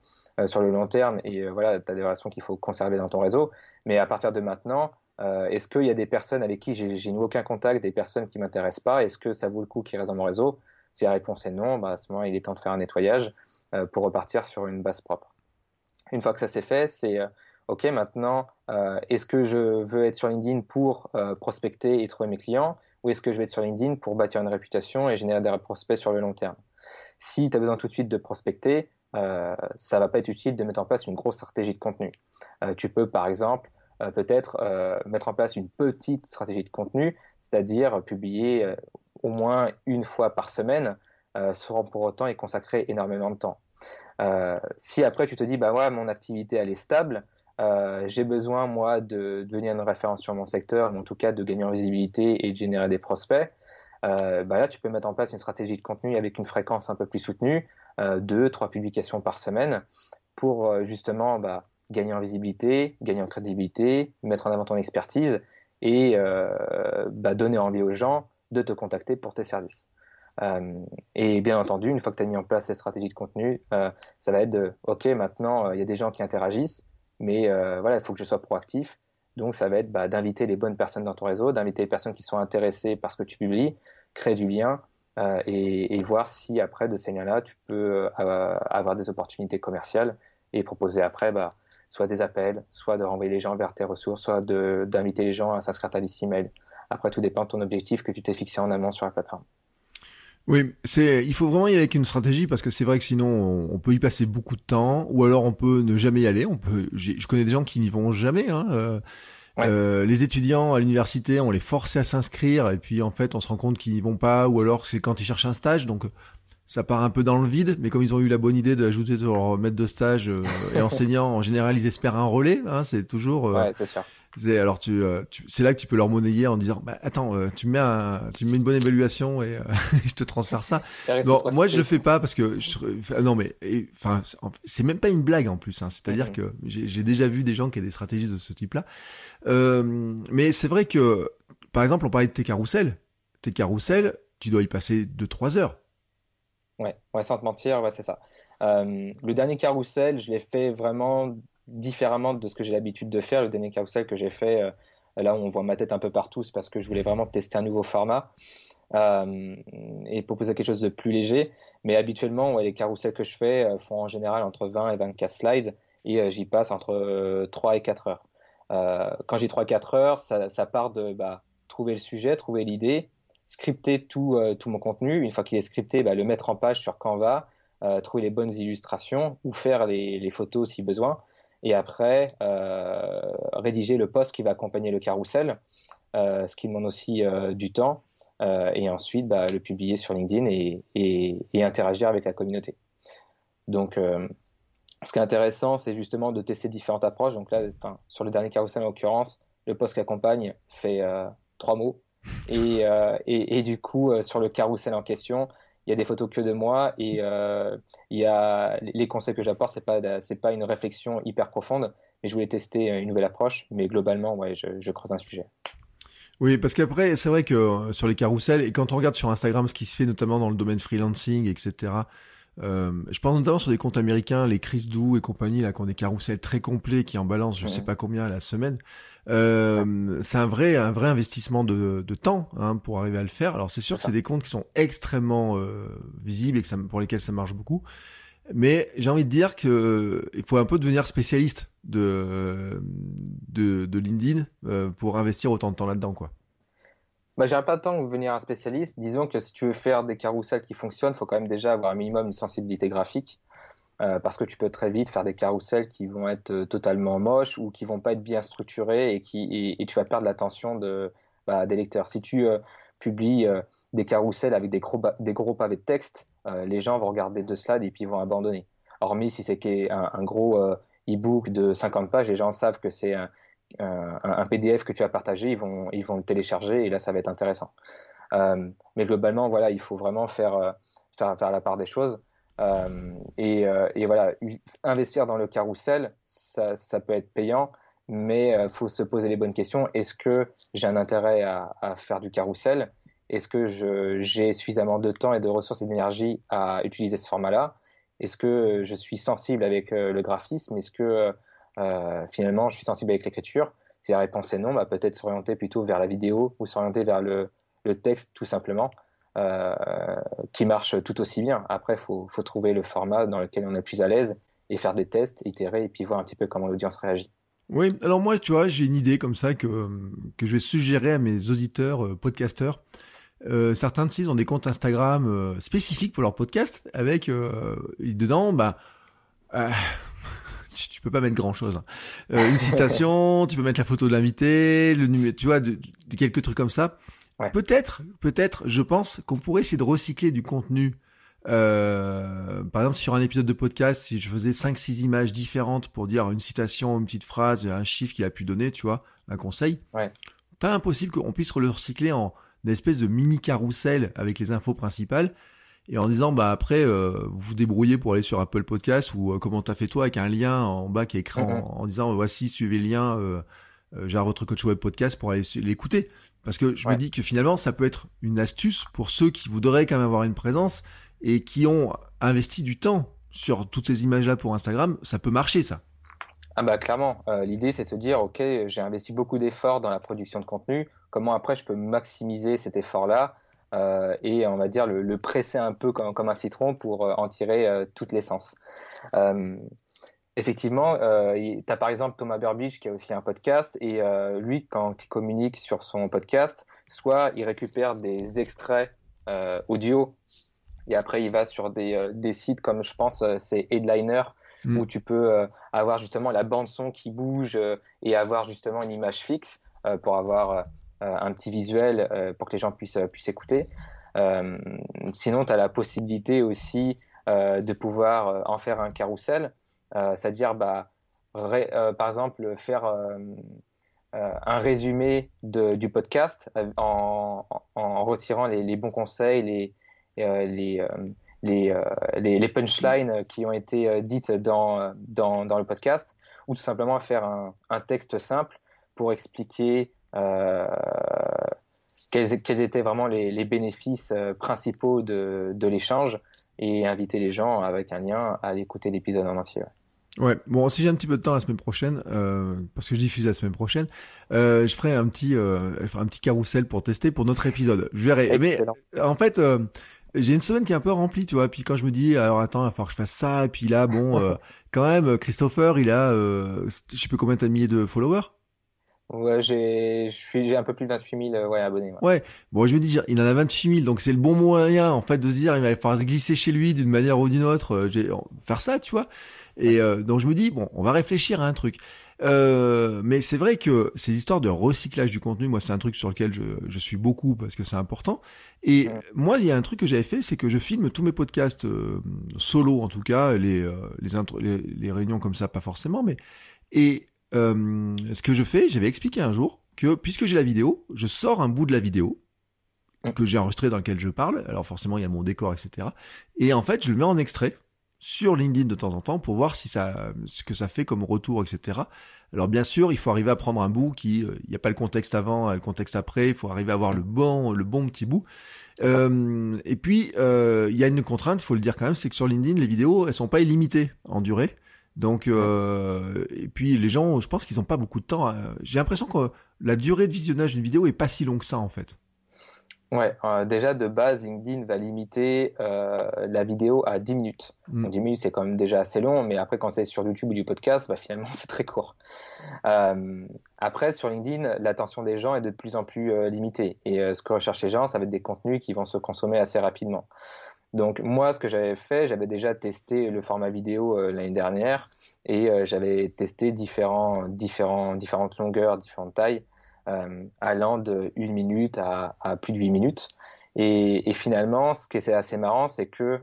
sur le long terme et voilà, tu as des relations qu'il faut conserver dans ton réseau. Mais à partir de maintenant, euh, est-ce qu'il y a des personnes avec qui j'ai aucun contact, des personnes qui m'intéressent pas? Est-ce que ça vaut le coup qu'ils restent dans mon réseau? Si la réponse est non, bah, à ce moment, il est temps de faire un nettoyage euh, pour repartir sur une base propre. Une fois que ça s'est fait, c'est euh, OK, maintenant, est-ce que je veux être sur LinkedIn pour prospecter et trouver mes clients? Ou est-ce que je vais être sur LinkedIn pour bâtir une réputation et générer des prospects sur le long terme? Si tu as besoin tout de suite de prospecter, euh, ça va pas être utile de mettre en place une grosse stratégie de contenu. tu peux, par exemple, euh, peut-être euh, mettre en place une petite stratégie de contenu, c'est-à-dire publier euh, au moins une fois par semaine, sans pour autant y consacrer énormément de temps. si après tu te dis bah ouais mon activité elle est stable, j'ai besoin moi de, devenir une référence sur mon secteur, ou en tout cas de gagner en visibilité et de générer des prospects, bah là tu peux mettre en place une stratégie de contenu avec une fréquence un peu plus soutenue, deux, trois publications par semaine, pour justement bah, gagner en visibilité, gagner en crédibilité, mettre en avant ton expertise et euh, bah, donner envie aux gens de te contacter pour tes services. Euh, et bien entendu, une fois que tu as mis en place cette stratégie de contenu, euh, ça va être de, OK, maintenant, il y a des gens qui interagissent, mais voilà, il faut que je sois proactif. Donc, ça va être bah, d'inviter les bonnes personnes dans ton réseau, d'inviter les personnes qui sont intéressées par ce que tu publies, créer du lien et, et, voir si après de ces liens-là, tu peux avoir des opportunités commerciales et proposer après bah, soit des appels, soit de renvoyer les gens vers tes ressources, soit d'inviter les gens à s'inscrire à ta liste email. Après, tout dépend de ton objectif que tu t'es fixé en amont sur la plateforme.
Oui, c'est, il faut vraiment y aller avec une stratégie parce que c'est vrai que sinon on, peut y passer beaucoup de temps ou alors on peut ne jamais y aller. On peut, je connais des gens qui n'y vont jamais. Hein, euh, euh, les étudiants à l'université, on les force à s'inscrire et puis en fait on se rend compte qu'ils n'y vont pas ou alors c'est quand ils cherchent un stage. Donc ça part un peu dans le vide, mais comme ils ont eu la bonne idée d'ajouter leur maître de stage euh, et [LAUGHS] enseignant, en général, ils espèrent un relais. Hein, c'est toujours.
Euh, ouais, c'est sûr.
Alors tu, euh, tu c'est là que tu peux leur monnayer en disant, bah attends, tu mets un, tu mets une bonne évaluation et [LAUGHS] je te transfère ça. [LAUGHS] bon, moi je le fais pas parce que je, non mais, enfin, c'est même pas une blague en plus. Hein, C'est-à-dire mm-hmm. que j'ai déjà vu des gens qui ont des stratégies de ce type-là. mais c'est vrai que, par exemple, on parlait de tes carousels. Tes carousels, tu dois y passer 2-3 heures
Ouais, ouais, sans te mentir, ouais, c'est ça. Euh, le dernier carrousel, je l'ai fait vraiment différemment de ce que j'ai l'habitude de faire. Le dernier carrousel que j'ai fait, euh, là où on voit ma tête un peu partout, c'est parce que je voulais vraiment tester un nouveau format euh, et proposer quelque chose de plus léger. Mais habituellement, les carousels que je fais font en général entre 20 et 24 slides et j'y passe entre 3 et 4 heures. quand j'ai 3 et 4 heures, ça, part de bah, trouver le sujet, trouver l'idée, scripter tout, euh, tout mon contenu. Une fois qu'il est scripté, bah, le mettre en page sur Canva, euh, trouver les bonnes illustrations ou faire les, photos si besoin. Et après, euh, rédiger le post qui va accompagner le carrousel, ce qui demande aussi du temps. et ensuite, bah, le publier sur LinkedIn et, et, interagir avec la communauté. Donc, ce qui est intéressant, c'est justement de tester différentes approches. Donc là, sur le dernier carrousel en l'occurrence, le post qui accompagne fait trois mots euh, et, et, du coup, euh, sur le carrousel en question, il y a des photos que de moi et euh, il y a les conseils que j'apporte, c'est pas c'est pas une réflexion hyper profonde, mais je voulais tester une nouvelle approche. Mais globalement, je, je creuse un sujet.
Oui, parce qu'après, c'est vrai que sur les carousels, et quand on regarde sur Instagram ce qui se fait notamment dans le domaine freelancing, etc., euh, je pense notamment sur des comptes américains, les Chris Dou et compagnie, là, qui ont des carousels très complets, qui en balancent je sais pas combien à la semaine. Euh, c'est un vrai, un vrai investissement de, de temps hein, pour arriver à le faire. Alors c'est sûr que c'est des comptes qui sont extrêmement euh, visibles et que ça, pour lesquels ça marche beaucoup. Mais j'ai envie de dire que euh, il faut un peu devenir spécialiste de de, de LinkedIn euh, pour investir autant de temps là-dedans, quoi.
Bah, J'aurais pas de devenir un spécialiste. Disons que si tu veux faire des carousels qui fonctionnent, il faut quand même déjà avoir un minimum de sensibilité graphique. Euh, parce que tu peux très vite faire des carousels qui vont être euh, totalement moches ou qui vont pas être bien structurés et, qui, et, tu vas perdre l'attention de, bah, des lecteurs. Si tu euh, publies des carousels avec des gros, des gros pavés de texte, les gens vont regarder deux slides et puis ils vont abandonner. Hormis si c'est un gros e-book de 50 pages, les gens savent que c'est un, un, PDF que tu as partagé, ils vont, ils vont le télécharger et là, ça va être intéressant. mais globalement, voilà, il faut vraiment faire, faire, faire la part des choses. Et, voilà, investir dans le carrousel, ça, ça peut être payant, mais il faut se poser les bonnes questions. Est-ce que j'ai un intérêt à, faire du carrousel? Est-ce que j'ai suffisamment de temps et de ressources et d'énergie à utiliser ce format-là? Est-ce que je suis sensible avec le graphisme? Est-ce que euh, finalement, je suis sensible avec l'écriture. Si la réponse est non, bah, peut-être s'orienter plutôt vers la vidéo ou s'orienter vers le, texte tout simplement, euh, qui marche tout aussi bien. Après, il faut, trouver le format dans lequel on est plus à l'aise et faire des tests, itérer et puis voir un petit peu comment l'audience réagit.
Oui, alors moi, tu vois, j'ai une idée comme ça que, que je vais suggérer à mes auditeurs, euh, podcasteurs. certains de ces ont des comptes Instagram spécifiques pour leur podcast avec dedans, bah, tu, peux pas mettre grand chose. Hein. Euh, une citation, [LAUGHS] tu peux mettre la photo de l'invité, le numéro, tu vois, de, quelques trucs comme ça. Peut-être, peut-être, je pense qu'on pourrait essayer de recycler du contenu. Euh, par exemple, sur un épisode de podcast, si je faisais 5-6 images différentes pour dire une citation, une petite phrase, un chiffre qu'il a pu donner, tu vois, un conseil,
ouais.
pas impossible qu'on puisse le recycler en une espèce de mini carrousel avec les infos principales et en disant bah après euh, vous vous débrouillez pour aller sur Apple Podcast ou euh, comment t'as fait toi avec un lien en bas qui est écrit en, disant voici suivez le lien euh, euh, votre coach web podcast pour aller l'écouter. Parce que je me dis que finalement ça peut être une astuce pour ceux qui voudraient quand même avoir une présence et qui ont investi du temps sur toutes ces images là pour Instagram. Ça peut marcher ça.
Ah bah clairement, l'idée c'est de se dire ok j'ai investi beaucoup d'efforts dans la production de contenu, comment après je peux maximiser cet effort là euh, et on va dire le, presser un peu comme, comme, un citron pour euh, en tirer euh, toute l'essence. Effectivement, tu as par exemple Thomas Burbidge qui a aussi un podcast et lui, quand il communique sur son podcast, soit il récupère des extraits audio et après il va sur des, des sites comme je pense c'est Headliner mm. où tu peux avoir justement la bande son qui bouge et avoir justement une image fixe pour avoir un petit visuel euh, pour que les gens puissent, euh, puissent écouter. sinon, tu as la possibilité aussi de pouvoir en faire un carrousel, c'est-à-dire bah, par exemple faire un résumé du podcast en, retirant les, bons conseils, les, les, les, les, punchlines qui ont été dites dans, dans, dans, le podcast, ou tout simplement faire un, un texte simple pour expliquer euh, quels, étaient vraiment les, bénéfices euh, principaux de, l'échange et inviter les gens avec un lien à écouter l'épisode en entier.
Ouais, bon, si j'ai un petit peu de temps la semaine prochaine, euh, parce que je diffuse la semaine prochaine, je ferai un petit, un petit carrousel pour tester pour notre épisode. Je verrai. Mais en fait, j'ai une semaine qui est un peu remplie, tu vois. Puis quand je me dis, alors attends, il va falloir que je fasse ça. Et puis là, bon, [LAUGHS] quand même, Christopher, il a, je sais plus combien de milliers de followers?
Ouais, j'ai, j'ai un peu plus de 28 000 ouais, abonnés.
Ouais. Bon, je me dis, il en a 28 000, donc c'est le bon moyen, en fait, de se dire, il va falloir se glisser chez lui d'une manière ou d'une autre, euh, faire ça, tu vois. Et euh, donc je me dis, bon, on va réfléchir à un truc. Euh, mais c'est vrai que ces histoires de recyclage du contenu, moi, c'est un truc sur lequel je, je suis beaucoup parce que c'est important. Et moi, il y a un truc que j'avais fait, c'est que je filme tous mes podcasts euh, solo, en tout cas, les, euh, les, les, les réunions comme ça, pas forcément, mais et euh, ce que je fais, j'avais expliqué un jour que puisque j'ai la vidéo, je sors un bout de la vidéo mm. que j'ai enregistré dans lequel je parle. Alors forcément, il y a mon décor, etc. Et en fait, je le mets en extrait sur LinkedIn de temps en temps pour voir si ça, ce que ça fait comme retour, etc. Alors bien sûr, il faut arriver à prendre un bout qui, euh, il n'y a pas le contexte avant, le contexte après. Il faut arriver à avoir le bon, le bon petit bout. Euh, et puis, euh, il y a une contrainte, il faut le dire quand même, c'est que sur LinkedIn, les vidéos, elles sont pas illimitées en durée. Donc, euh, et puis les gens, je pense qu'ils n'ont pas beaucoup de temps. J'ai l'impression que la durée de visionnage d'une vidéo est pas si longue que ça en fait.
Ouais, euh, déjà de base, LinkedIn va limiter euh, la vidéo à 10 minutes. 10 mm. minutes, c'est quand même déjà assez long, mais après, quand c'est sur YouTube ou du podcast, bah, finalement, [LAUGHS] c'est très court. Euh, après, sur LinkedIn, l'attention des gens est de plus en plus euh, limitée. Et euh, ce que recherchent les gens, ça va être des contenus qui vont se consommer assez rapidement. Donc moi, ce que j'avais fait, j'avais déjà testé le format vidéo euh, l'année dernière et euh, j'avais testé différentes longueurs, différentes tailles, euh, allant de 1 minute à, plus de 8 minutes. Et, finalement, ce qui était assez marrant, c'est que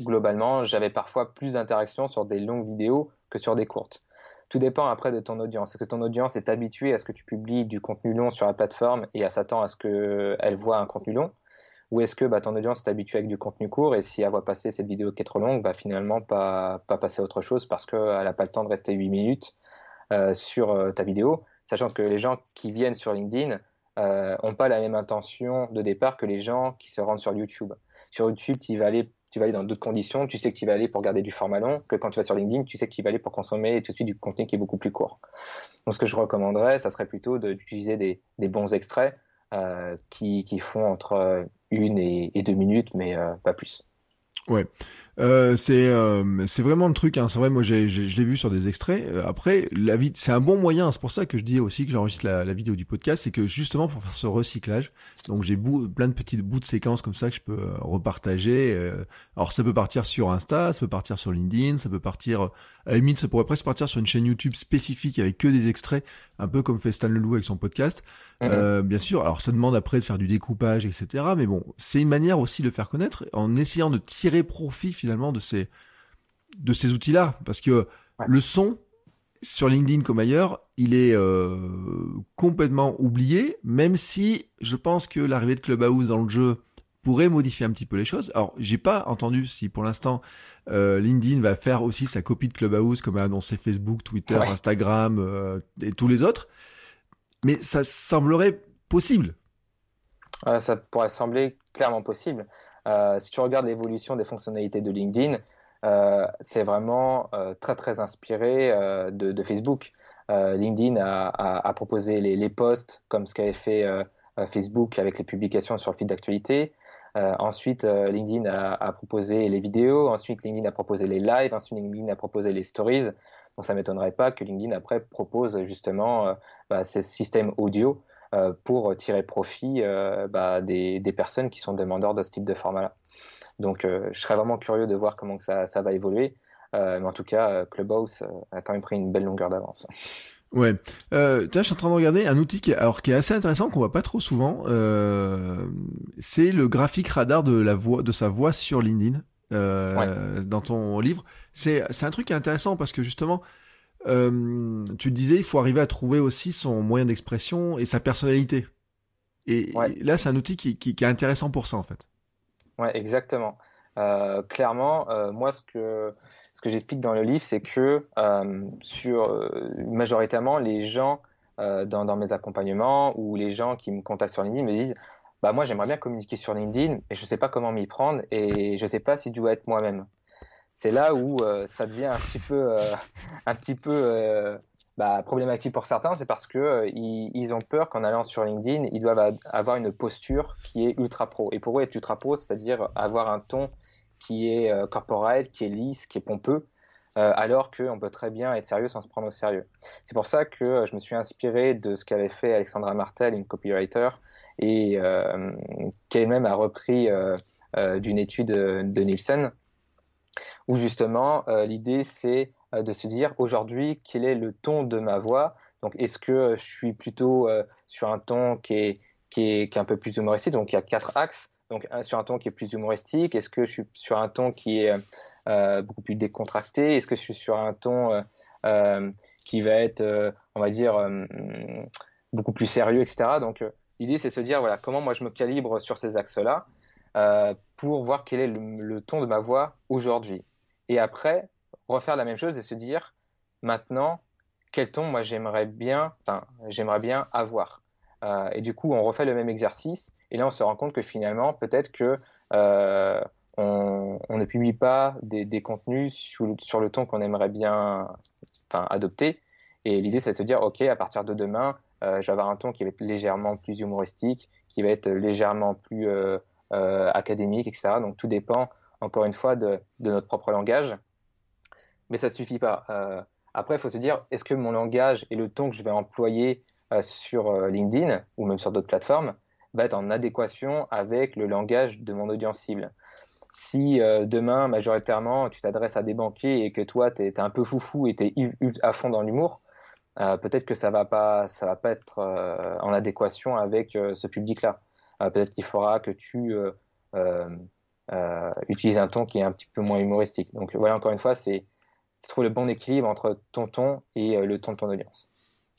globalement, j'avais parfois plus d'interactions sur des longues vidéos que sur des courtes. Tout dépend après de ton audience. Est-ce que ton audience est habituée à ce que tu publies du contenu long sur la plateforme et à s'attend à ce qu'elle voit un contenu long? Ou est-ce que bah, ton audience est habituée avec du contenu court et si elle voit passer cette vidéo qui est trop longue, bah, finalement pas, pas passer à autre chose parce qu'elle n'a pas le temps de rester 8 minutes euh, sur euh, ta vidéo, sachant que les gens qui viennent sur LinkedIn n'ont pas la même intention de départ que les gens qui se rendent sur YouTube. Sur YouTube, tu vas aller tu vas aller dans d'autres conditions, tu sais que tu vas aller pour garder du format long, que quand tu vas sur LinkedIn, tu sais que tu vas aller pour consommer tout de suite du contenu qui est beaucoup plus court. Donc ce que je recommanderais, ça serait plutôt d'utiliser des, des, bons extraits euh, qui, qui, font entre une et, deux minutes, mais euh, pas plus.
Euh, c'est euh, c'est vraiment le truc. Hein. C'est vrai, moi j'ai, je l'ai vu sur des extraits. Euh, après, la vie, c'est un bon moyen. C'est pour ça que je dis aussi que j'enregistre la, la, vidéo du podcast, c'est que justement pour faire ce recyclage. Donc j'ai plein de petits bouts de séquences comme ça que je peux euh, repartager. alors ça peut partir sur Insta, ça peut partir sur LinkedIn, ça peut partir à la limite, ça pourrait presque partir sur une chaîne YouTube spécifique avec que des extraits, un peu comme fait Stan Leloup avec son podcast. Mhm. Euh, bien sûr, alors ça demande après de faire du découpage, etc. Mais bon, c'est une manière aussi de le faire connaître en essayant de tirer profit finalement de ces de ces outils-là, parce que le son sur LinkedIn comme ailleurs, il est euh, complètement oublié, même si je pense que l'arrivée de Clubhouse dans le jeu pourrait modifier un petit peu les choses. Alors, j'ai pas entendu si pour l'instant euh, LinkedIn va faire aussi sa copie de Clubhouse comme a annoncé Facebook, Twitter, Instagram euh, et tous les autres, mais ça semblerait possible.
ça pourrait sembler clairement possible. Euh, si tu regardes l'évolution des fonctionnalités de LinkedIn, c'est vraiment très très inspiré de, Facebook. LinkedIn a, proposé les, posts comme ce qu'avait fait Facebook avec les publications sur le feed d'actualité. Euh, ensuite, euh, LinkedIn a, proposé les vidéos. Ensuite, LinkedIn a proposé les lives. Ensuite, LinkedIn a proposé les stories. Donc, ça m'étonnerait pas que LinkedIn après propose justement euh, bah, ces systèmes audio pour tirer profit bah, des, personnes qui sont demandeurs de ce type de format-là. Donc, je serais vraiment curieux de voir comment ça, ça va évoluer. mais en tout cas, Clubhouse a quand même pris une belle longueur d'avance.
Ouais. Euh, je suis en train de regarder un outil qui, alors, qui est assez intéressant, qu'on voit pas trop souvent. Euh, c'est le graphique radar de la voix, de sa voix sur LinkedIn. Euh, dans ton livre, c'est un truc intéressant parce que justement, euh, tu disais, il faut arriver à trouver aussi son moyen d'expression et sa personnalité. Et, là, c'est un outil qui, qui, qui, est intéressant pour ça en fait.
Ouais, exactement. Euh, clairement, euh, moi, ce que ce que j'explique dans le livre, c'est que sur majoritairement les gens dans, mes accompagnements ou les gens qui me contactent sur LinkedIn me disent bah moi j'aimerais bien communiquer sur LinkedIn mais je sais pas comment m'y prendre et je sais pas si je dois être moi-même. C'est là où ça devient un petit peu un petit peu bah, problématique pour certains, c'est parce que ils, ont peur qu'en allant sur LinkedIn, ils doivent avoir une posture qui est ultra pro. Et pour eux, être ultra pro, c'est-à-dire avoir un ton qui est euh, corporate, qui est lisse, qui est pompeux, euh, alors qu'on peut très bien être sérieux sans se prendre au sérieux. C'est pour ça que euh, je me suis inspiré de ce qu'avait fait Alexandra Martel, une copywriter, et qui elle-même a repris d'une étude de Nielsen, où justement l'idée c'est de se dire aujourd'hui quel est le ton de ma voix? Donc est-ce que je suis plutôt sur un ton qui est, qui est, qui est un peu plus humoristique? Donc il y a quatre axes donc sur un ton qui est plus humoristique Est-ce que je suis sur un ton qui est euh, beaucoup plus décontracté? Est-ce que je suis sur un ton euh, euh, qui va être, on va dire, beaucoup plus sérieux, etc. Donc l'idée c'est de se dire voilà comment moi je me calibre sur ces axes-là pour voir quel est le, ton de ma voix aujourd'hui. Et après refaire la même chose et se dire maintenant quel ton moi j'aimerais bien, j'aimerais bien avoir. Euh, et du coup, on refait le même exercice. Et là, on se rend compte que finalement, peut-être que euh, on, ne publie pas des, contenus sur, le ton qu'on aimerait bien adopter. Et l'idée, c'est de se dire, OK, à partir de demain, euh, je vais avoir un ton qui va être légèrement plus humoristique, qui va être légèrement plus académique, etc. Donc, tout dépend, encore une fois, de, notre propre langage. Mais ça ne suffit pas. après, il faut se dire, est-ce que mon langage et le ton que je vais employer euh, sur euh, LinkedIn ou même sur d'autres plateformes va être en adéquation avec le langage de mon audience cible? Si euh, demain, majoritairement, tu t'adresses à des banquiers et que toi, tu es, un peu foufou et tu es à fond dans l'humour, peut-être que ça va pas, va pas être en adéquation avec ce public-là. Peut-être qu'il faudra que tu utilises un ton qui est un petit peu moins humoristique. Donc voilà, encore une fois, c'est trouver le bon équilibre entre ton ton et le ton de ton audience.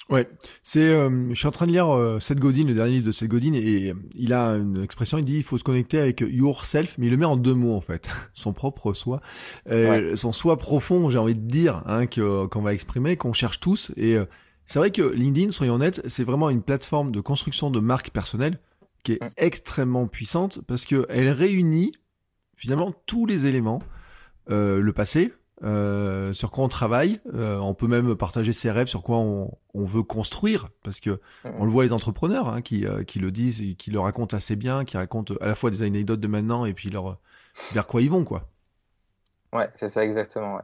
Ouais, c'est. Euh, je suis en train de lire euh, Seth Godin, le dernier livre de Seth Godin, et il a une expression. Il dit il faut se connecter avec yourself, mais il le met en deux mots en fait, [LAUGHS] son propre soi, euh, son soi profond. J'ai envie de dire hein, qu'on va exprimer, qu'on cherche tous. Et c'est vrai que LinkedIn, soyons honnêtes, c'est vraiment une plateforme de construction de marque personnelle qui est mm. extrêmement puissante parce que elle réunit finalement tous les éléments, le passé, euh, sur quoi on travaille. Euh, on peut même partager ses rêves, sur quoi on, on veut construire, parce que on le voit les entrepreneurs hein, qui, euh, qui le disent et qui le racontent assez bien, qui racontent à la fois des anecdotes de maintenant et puis leur vers quoi ils vont, quoi.
Ouais, c'est ça exactement. Ouais.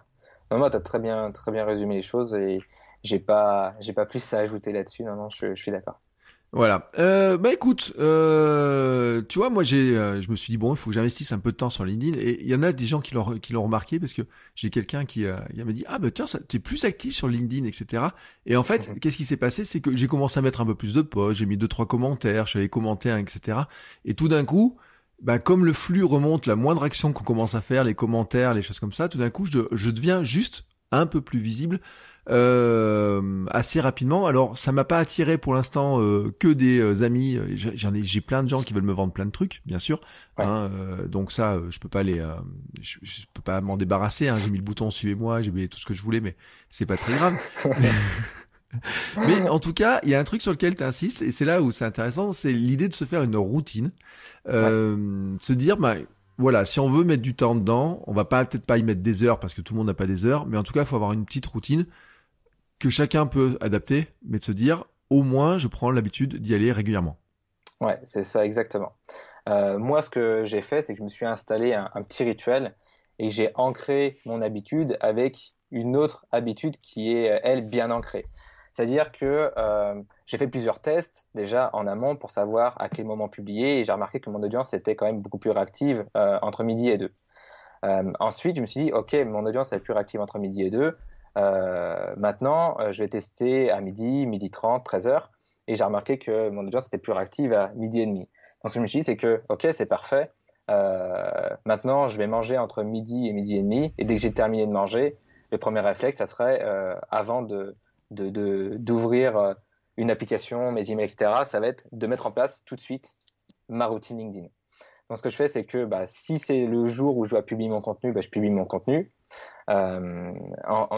Non, moi, t'as très bien, très bien résumé les choses et j'ai pas, j'ai pas plus à ajouter là-dessus. Non, non, je, je suis d'accord.
Voilà. Euh, bah écoute, euh, tu vois, moi j'ai, euh, je me suis dit bon, il faut que j'investisse un peu de temps sur LinkedIn. Et il y en a des gens qui l'ont qui l'ont remarqué parce que j'ai quelqu'un qui, euh, m'a dit ah bah tiens, t'es plus actif sur LinkedIn, etc. Et en fait, mhm. qu'est-ce qui s'est passé, c'est que j'ai commencé à mettre un peu plus de posts, j'ai mis deux trois commentaires, j'avais commenté, etc. Et tout d'un coup, bah comme le flux remonte, la moindre action qu'on commence à faire, les commentaires, les choses comme ça, tout d'un coup, je, je deviens juste un peu plus visible euh, assez rapidement. Alors ça m'a pas attiré pour l'instant euh, que des euh, amis. J'en ai, j'ai plein de gens qui veulent me vendre plein de trucs, bien sûr. Hein, donc ça, je peux pas les, je, peux pas m'en débarrasser. Hein. J'ai mis le bouton suivez-moi, j'ai mis tout ce que je voulais, mais c'est pas très grave. [LAUGHS] mais en tout cas, il y a un truc sur lequel tu insistes, et c'est là où c'est intéressant, c'est l'idée de se faire une routine, se dire, bah, voilà, si on veut mettre du temps dedans, on va pas peut-être pas y mettre des heures parce que tout le monde n'a pas des heures, mais en tout cas, il faut avoir une petite routine que chacun peut adapter, mais de se dire au moins je prends l'habitude d'y aller régulièrement.
Ouais, c'est ça exactement. Euh, moi, ce que j'ai fait, c'est que je me suis installé un, petit rituel et j'ai ancré mon habitude avec une autre habitude qui est, elle, bien ancrée. C'est-à-dire que euh, j'ai fait plusieurs tests déjà en amont pour savoir à quel moment publier et j'ai remarqué que mon audience était quand même beaucoup plus réactive euh, entre midi et deux. ensuite, je me suis dit, ok, mon audience est plus réactive entre midi et deux. Euh, maintenant, euh, je vais tester à midi, midi 30, 13 heures, et j'ai remarqué que mon audience était plus réactive à midi et demi. Donc, ce que je me suis dit, c'est que, ok, c'est parfait. Euh, maintenant, je vais manger entre midi et midi et demi, et dès que j'ai terminé de manger, le premier réflexe, ça serait, avant de d'ouvrir une application, mes emails, etc., ça va être de mettre en place tout de suite ma routine LinkedIn. Donc, ce que je fais, c'est que bah, si c'est le jour où je dois publier mon contenu, bah, je publie mon contenu. Euh,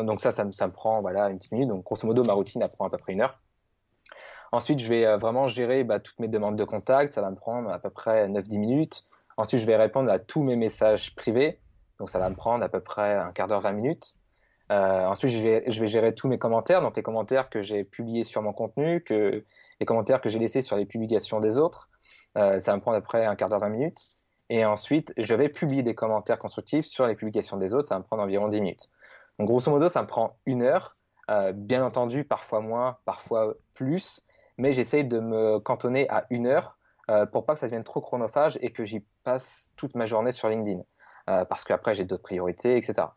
donc ça, ça me, prend voilà une petite minute. Donc grosso modo, ma routine, elle prend à peu près une heure. Ensuite, je vais euh, vraiment gérer bah, toutes mes demandes de contact. Ça va me prendre à peu près 9-10 minutes. Ensuite, je vais répondre à tous mes messages privés. Donc ça va me prendre à peu près un quart d'heure, 20 minutes. Euh, ensuite, je vais, gérer tous mes commentaires, donc les commentaires que j'ai publiés sur mon contenu, que les commentaires que j'ai laissés sur les publications des autres. Ça va me prendre à peu près un quart d'heure, 20 minutes. Et ensuite, je vais publier des commentaires constructifs sur les publications des autres. Ça va me prendre environ 10 minutes. Donc, grosso modo, ça me prend une heure. Euh, bien entendu, parfois moins, parfois plus. Mais j'essaye de me cantonner à une heure euh, pour pas que ça devienne trop chronophage et que j'y passe toute ma journée sur LinkedIn. Euh, parce qu'après, j'ai d'autres priorités, etc.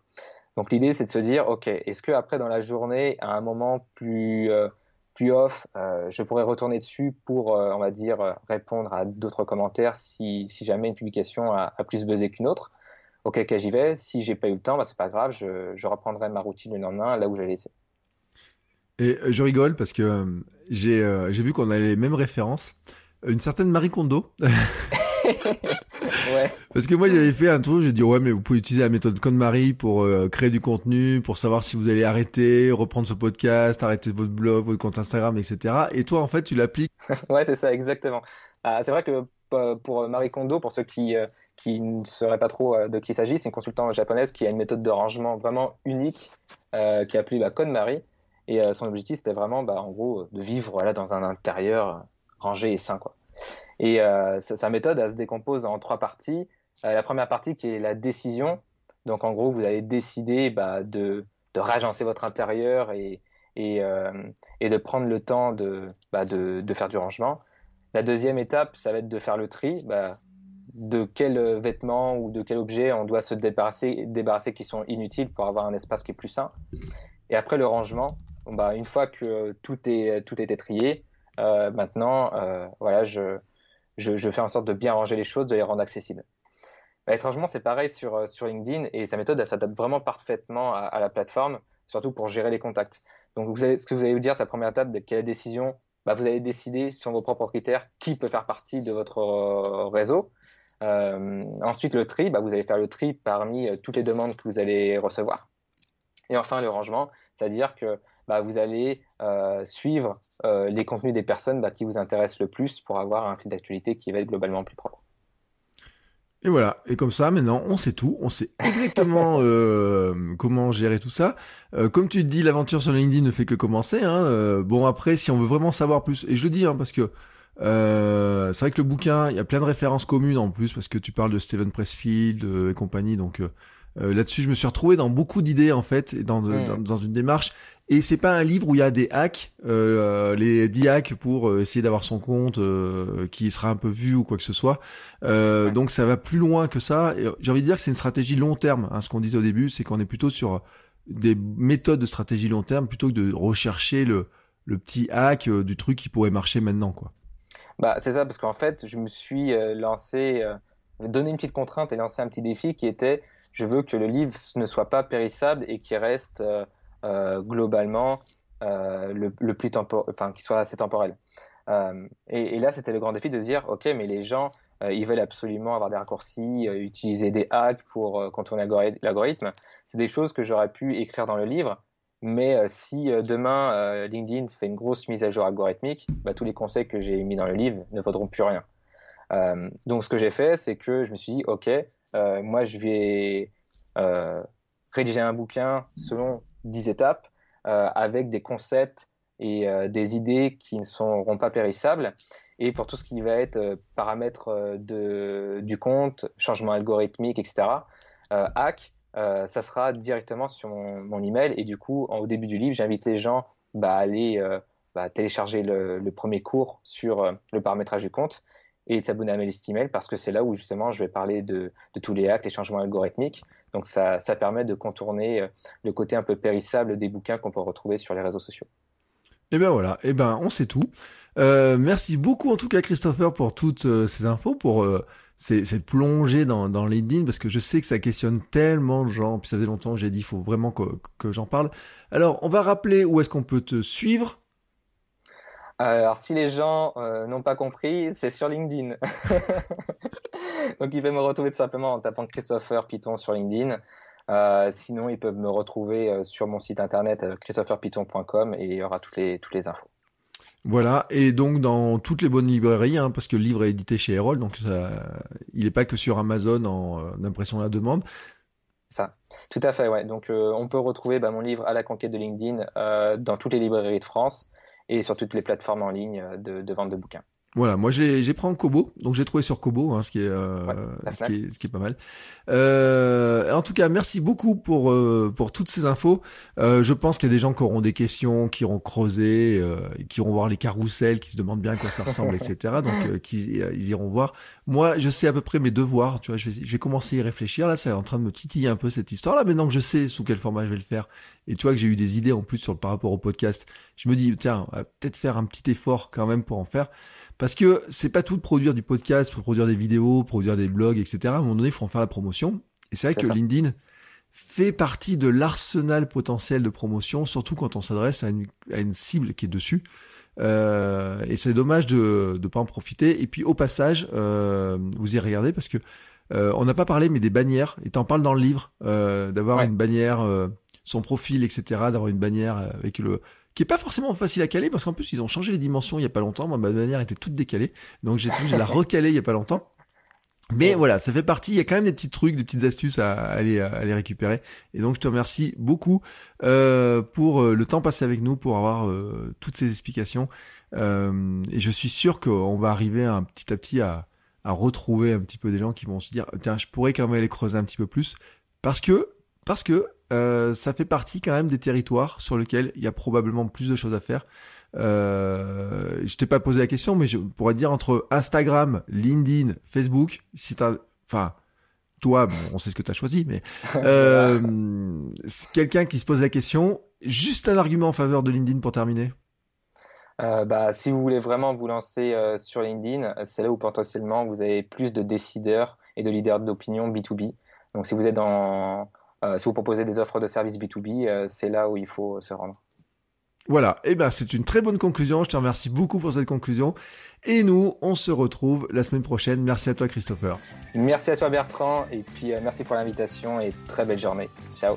Donc, l'idée, c'est de se dire, OK, est-ce que après, dans la journée, à un moment plus off, euh, je pourrais retourner dessus pour, euh, on va dire, euh, répondre à d'autres commentaires si, jamais une publication a, plus buzzé qu'une autre. Auquel cas j'y vais. Si j'ai pas eu le temps, bah, c'est pas grave, je, reprendrai ma routine le lendemain là où j'ai laissé.
Et je rigole parce que j'ai vu qu'on a les mêmes références. Une certaine Marie Kondo. [LAUGHS] Parce que moi j'avais fait un truc, j'ai dit ouais mais vous pouvez utiliser la méthode KonMari pour euh, créer du contenu, pour savoir si vous allez arrêter, reprendre ce podcast, arrêter votre blog, votre compte Instagram, etc. Et toi en fait tu l'appliques. [LAUGHS]
ouais c'est ça exactement. Ah, c'est vrai que euh, pour Marie Kondo, pour ceux qui euh, qui ne sauraient pas trop de qui il s'agit, c'est une consultante japonaise qui a une méthode de rangement vraiment unique, qui est appelée la KonMari. Et son objectif c'était vraiment bah, en gros de vivre voilà dans un intérieur rangé et sain quoi. Et euh, sa, méthode, elle se décompose en trois parties. Euh, la première partie qui est la décision. Donc en gros, vous allez décider bah, de, de votre intérieur et, euh, et, de prendre le temps de, bah, de, de, faire du rangement. La deuxième étape, ça va être de faire le tri. Bah, de quels vêtements ou de quel objet on doit se débarrasser, débarrasser qui sont inutiles pour avoir un espace qui est plus sain. Et après le rangement, bah, une fois que tout est tout est trié, maintenant, voilà, je, je, fais en sorte de bien ranger les choses, de les rendre accessibles. Bah, étrangement, c'est pareil sur, euh, sur LinkedIn et sa méthode, s'adapte vraiment parfaitement à, la plateforme, surtout pour gérer les contacts. Donc vous ce que vous allez vous dire, la première étape, quelle décision bah, Vous allez décider sur vos propres critères qui peut faire partie de votre euh, réseau. Euh, ensuite, le tri, bah, vous allez faire le tri parmi toutes les demandes que vous allez recevoir. Et enfin, le rangement, c'est-à-dire que bah, vous allez euh, suivre euh, les contenus des personnes bah, qui vous intéressent le plus pour avoir un fil d'actualité qui va être globalement plus propre.
Et voilà, et comme ça, maintenant, on sait tout, on sait exactement [LAUGHS] euh, comment gérer tout ça. Euh, comme tu te dis, l'aventure sur LinkedIn ne fait que commencer. Hein, euh, bon, après, si on veut vraiment savoir plus, et je le dis hein, parce que c'est vrai que le bouquin, il y a plein de références communes en plus, parce que tu parles de Steven Pressfield et compagnie, donc euh, là-dessus, je me suis retrouvé dans beaucoup d'idées en fait, et dans, dans, dans une démarche. Et c'est pas un livre où il y a des hacks, euh, les 10 hacks pour euh, essayer d'avoir son compte euh, qui sera un peu vu ou quoi que ce soit. Euh. Donc ça va plus loin que ça. Et J'ai envie de dire que c'est une stratégie long terme. Hein, ce qu'on disait au début, c'est qu'on est plutôt sur des méthodes de stratégie long terme plutôt que de rechercher le, le petit hack euh, du truc qui pourrait marcher maintenant, quoi.
Bah, c'est ça, parce qu'en fait, je me suis euh, lancé, euh, donné une petite contrainte et lancé un petit défi qui était, je veux que le livre ne soit pas périssable et qu'il reste euh, euh, globalement euh, le, plus tempo, enfin, qu'il soit assez temporel. Et, là, c'était le grand défi de se dire, ok, mais les gens, ils veulent absolument avoir des raccourcis, utiliser des hacks pour contourner l'algori- l'algorithme. C'est des choses que j'aurais pu écrire dans le livre. Mais si demain LinkedIn fait une grosse mise à jour algorithmique, bah, tous les conseils que j'ai mis dans le livre ne vaudront plus rien. Euh, donc ce que j'ai fait, c'est que je me suis dit, ok, euh, moi je vais euh, rédiger un bouquin selon 10 étapes avec des concepts et des idées qui ne seront pas périssables. Et pour tout ce qui va être paramètres de, du compte, changement algorithmique, etc., hack, ça sera directement sur mon, email. Et du coup, au début du livre, j'invite les gens bah, à aller bah, télécharger le, premier cours sur le paramétrage du compte et de s'abonner à ma liste email parce que c'est là où justement je vais parler de, tous les actes et changements algorithmiques. Donc ça, ça permet de contourner euh, le côté un peu périssable des bouquins qu'on peut retrouver sur les réseaux sociaux.
Et ben voilà, et ben on sait tout. Euh, merci beaucoup en tout cas Christopher pour toutes euh, ces infos, pour euh, ces, cette plongée dans, dans LinkedIn, parce que je sais que ça questionne tellement de gens, puis ça fait longtemps que j'ai dit il faut vraiment que j'en parle. Alors on va rappeler où est-ce qu'on peut te suivre.
Alors si les gens euh, n'ont pas compris, c'est sur LinkedIn. [LAUGHS] Donc ils peuvent me retrouver tout simplement en tapant Christopher Python sur LinkedIn. Euh, sinon, ils peuvent me retrouver euh, sur mon site internet christopherpython.com et il y aura toutes les, toutes les infos.
Voilà, et donc dans toutes les bonnes librairies, hein, parce que le livre est édité chez Erol, donc ça, il n'est pas que sur Amazon en euh, impression à la demande.
Ça, tout à fait, ouais. Donc euh, on peut retrouver bah, mon livre à la conquête de LinkedIn euh, dans toutes les librairies de France et sur toutes les plateformes en ligne euh, de, de vente de bouquins.
Voilà, moi j'ai j'ai pris en Kobo, donc j'ai trouvé sur Kobo, hein, ce qui est euh,
Ouais,
ce qui est ce qui est pas mal. Euh, en tout cas, merci beaucoup pour euh, pour toutes ces infos. Euh, je pense qu'il y a des gens qui auront des questions, qui iront creuser, euh, qui iront voir les carousels, qui se demandent bien à quoi ça ressemble, etc. [LAUGHS] Donc euh, qui euh, ils iront voir. Moi, je sais à peu près mes devoirs. Tu vois, je vais je vais commencer à y réfléchir. Là, c'est en train de me titiller un peu cette histoire-là. Maintenant que je sais sous quel format je vais le faire, et tu vois que j'ai eu des idées en plus sur par rapport au podcast, je me dis tiens, peut-être faire un petit effort quand même pour en faire. Parce que c'est pas tout de produire du podcast, pour produire des vidéos, produire des blogs, etc. À un moment donné, il faut en faire la promotion. Et c'est vrai que
ça.
LinkedIn fait partie de l'arsenal potentiel de promotion, surtout quand on s'adresse à une, à une cible qui est dessus. Euh, et c'est dommage de ne pas en profiter. Et puis au passage, euh, vous y regardez parce que euh, on n'a pas parlé, mais des bannières. Et t'en parles dans le livre, euh, d'avoir
Ouais.
une bannière, euh, son profil, etc. D'avoir une bannière avec le qui est pas forcément facile à caler parce qu'en plus ils ont changé les dimensions il y a pas longtemps. Moi, ma bannière était toute décalée, donc j'ai été obligé de la recaler il y a pas longtemps. Mais voilà, ça fait partie. Il y a quand même des petits trucs, des petites astuces à, aller, récupérer. Et donc je te remercie beaucoup euh, pour euh, le temps passé avec nous, pour avoir euh, toutes ces explications. Et je suis sûr qu'on va arriver un petit à petit à, à retrouver un petit peu des gens qui vont se dire tiens, je pourrais quand même aller creuser un petit peu plus parce que parce que euh, ça fait partie quand même des territoires sur lesquels il y a probablement plus de choses à faire. Euh, je t'ai pas posé la question, mais je pourrais te dire entre Instagram, LinkedIn, Facebook, si t'as, enfin, toi, bon, on sait ce que t'as choisi, mais [LAUGHS] euh, quelqu'un qui se pose la question, juste un argument en faveur de LinkedIn pour terminer.
Euh, bah, si vous voulez vraiment vous lancer euh, sur LinkedIn, c'est là où potentiellement vous avez plus de décideurs et de leaders d'opinion B2B. Donc si vous êtes dans, euh, si vous proposez des offres de services B2B, euh, c'est là où il faut se rendre.
Voilà, et eh ben c'est une très bonne conclusion, je te remercie beaucoup pour cette conclusion. Et nous, on se retrouve la semaine prochaine. Merci à toi Christopher.
Merci à toi Bertrand, et puis euh, merci pour l'invitation et très belle journée. Ciao.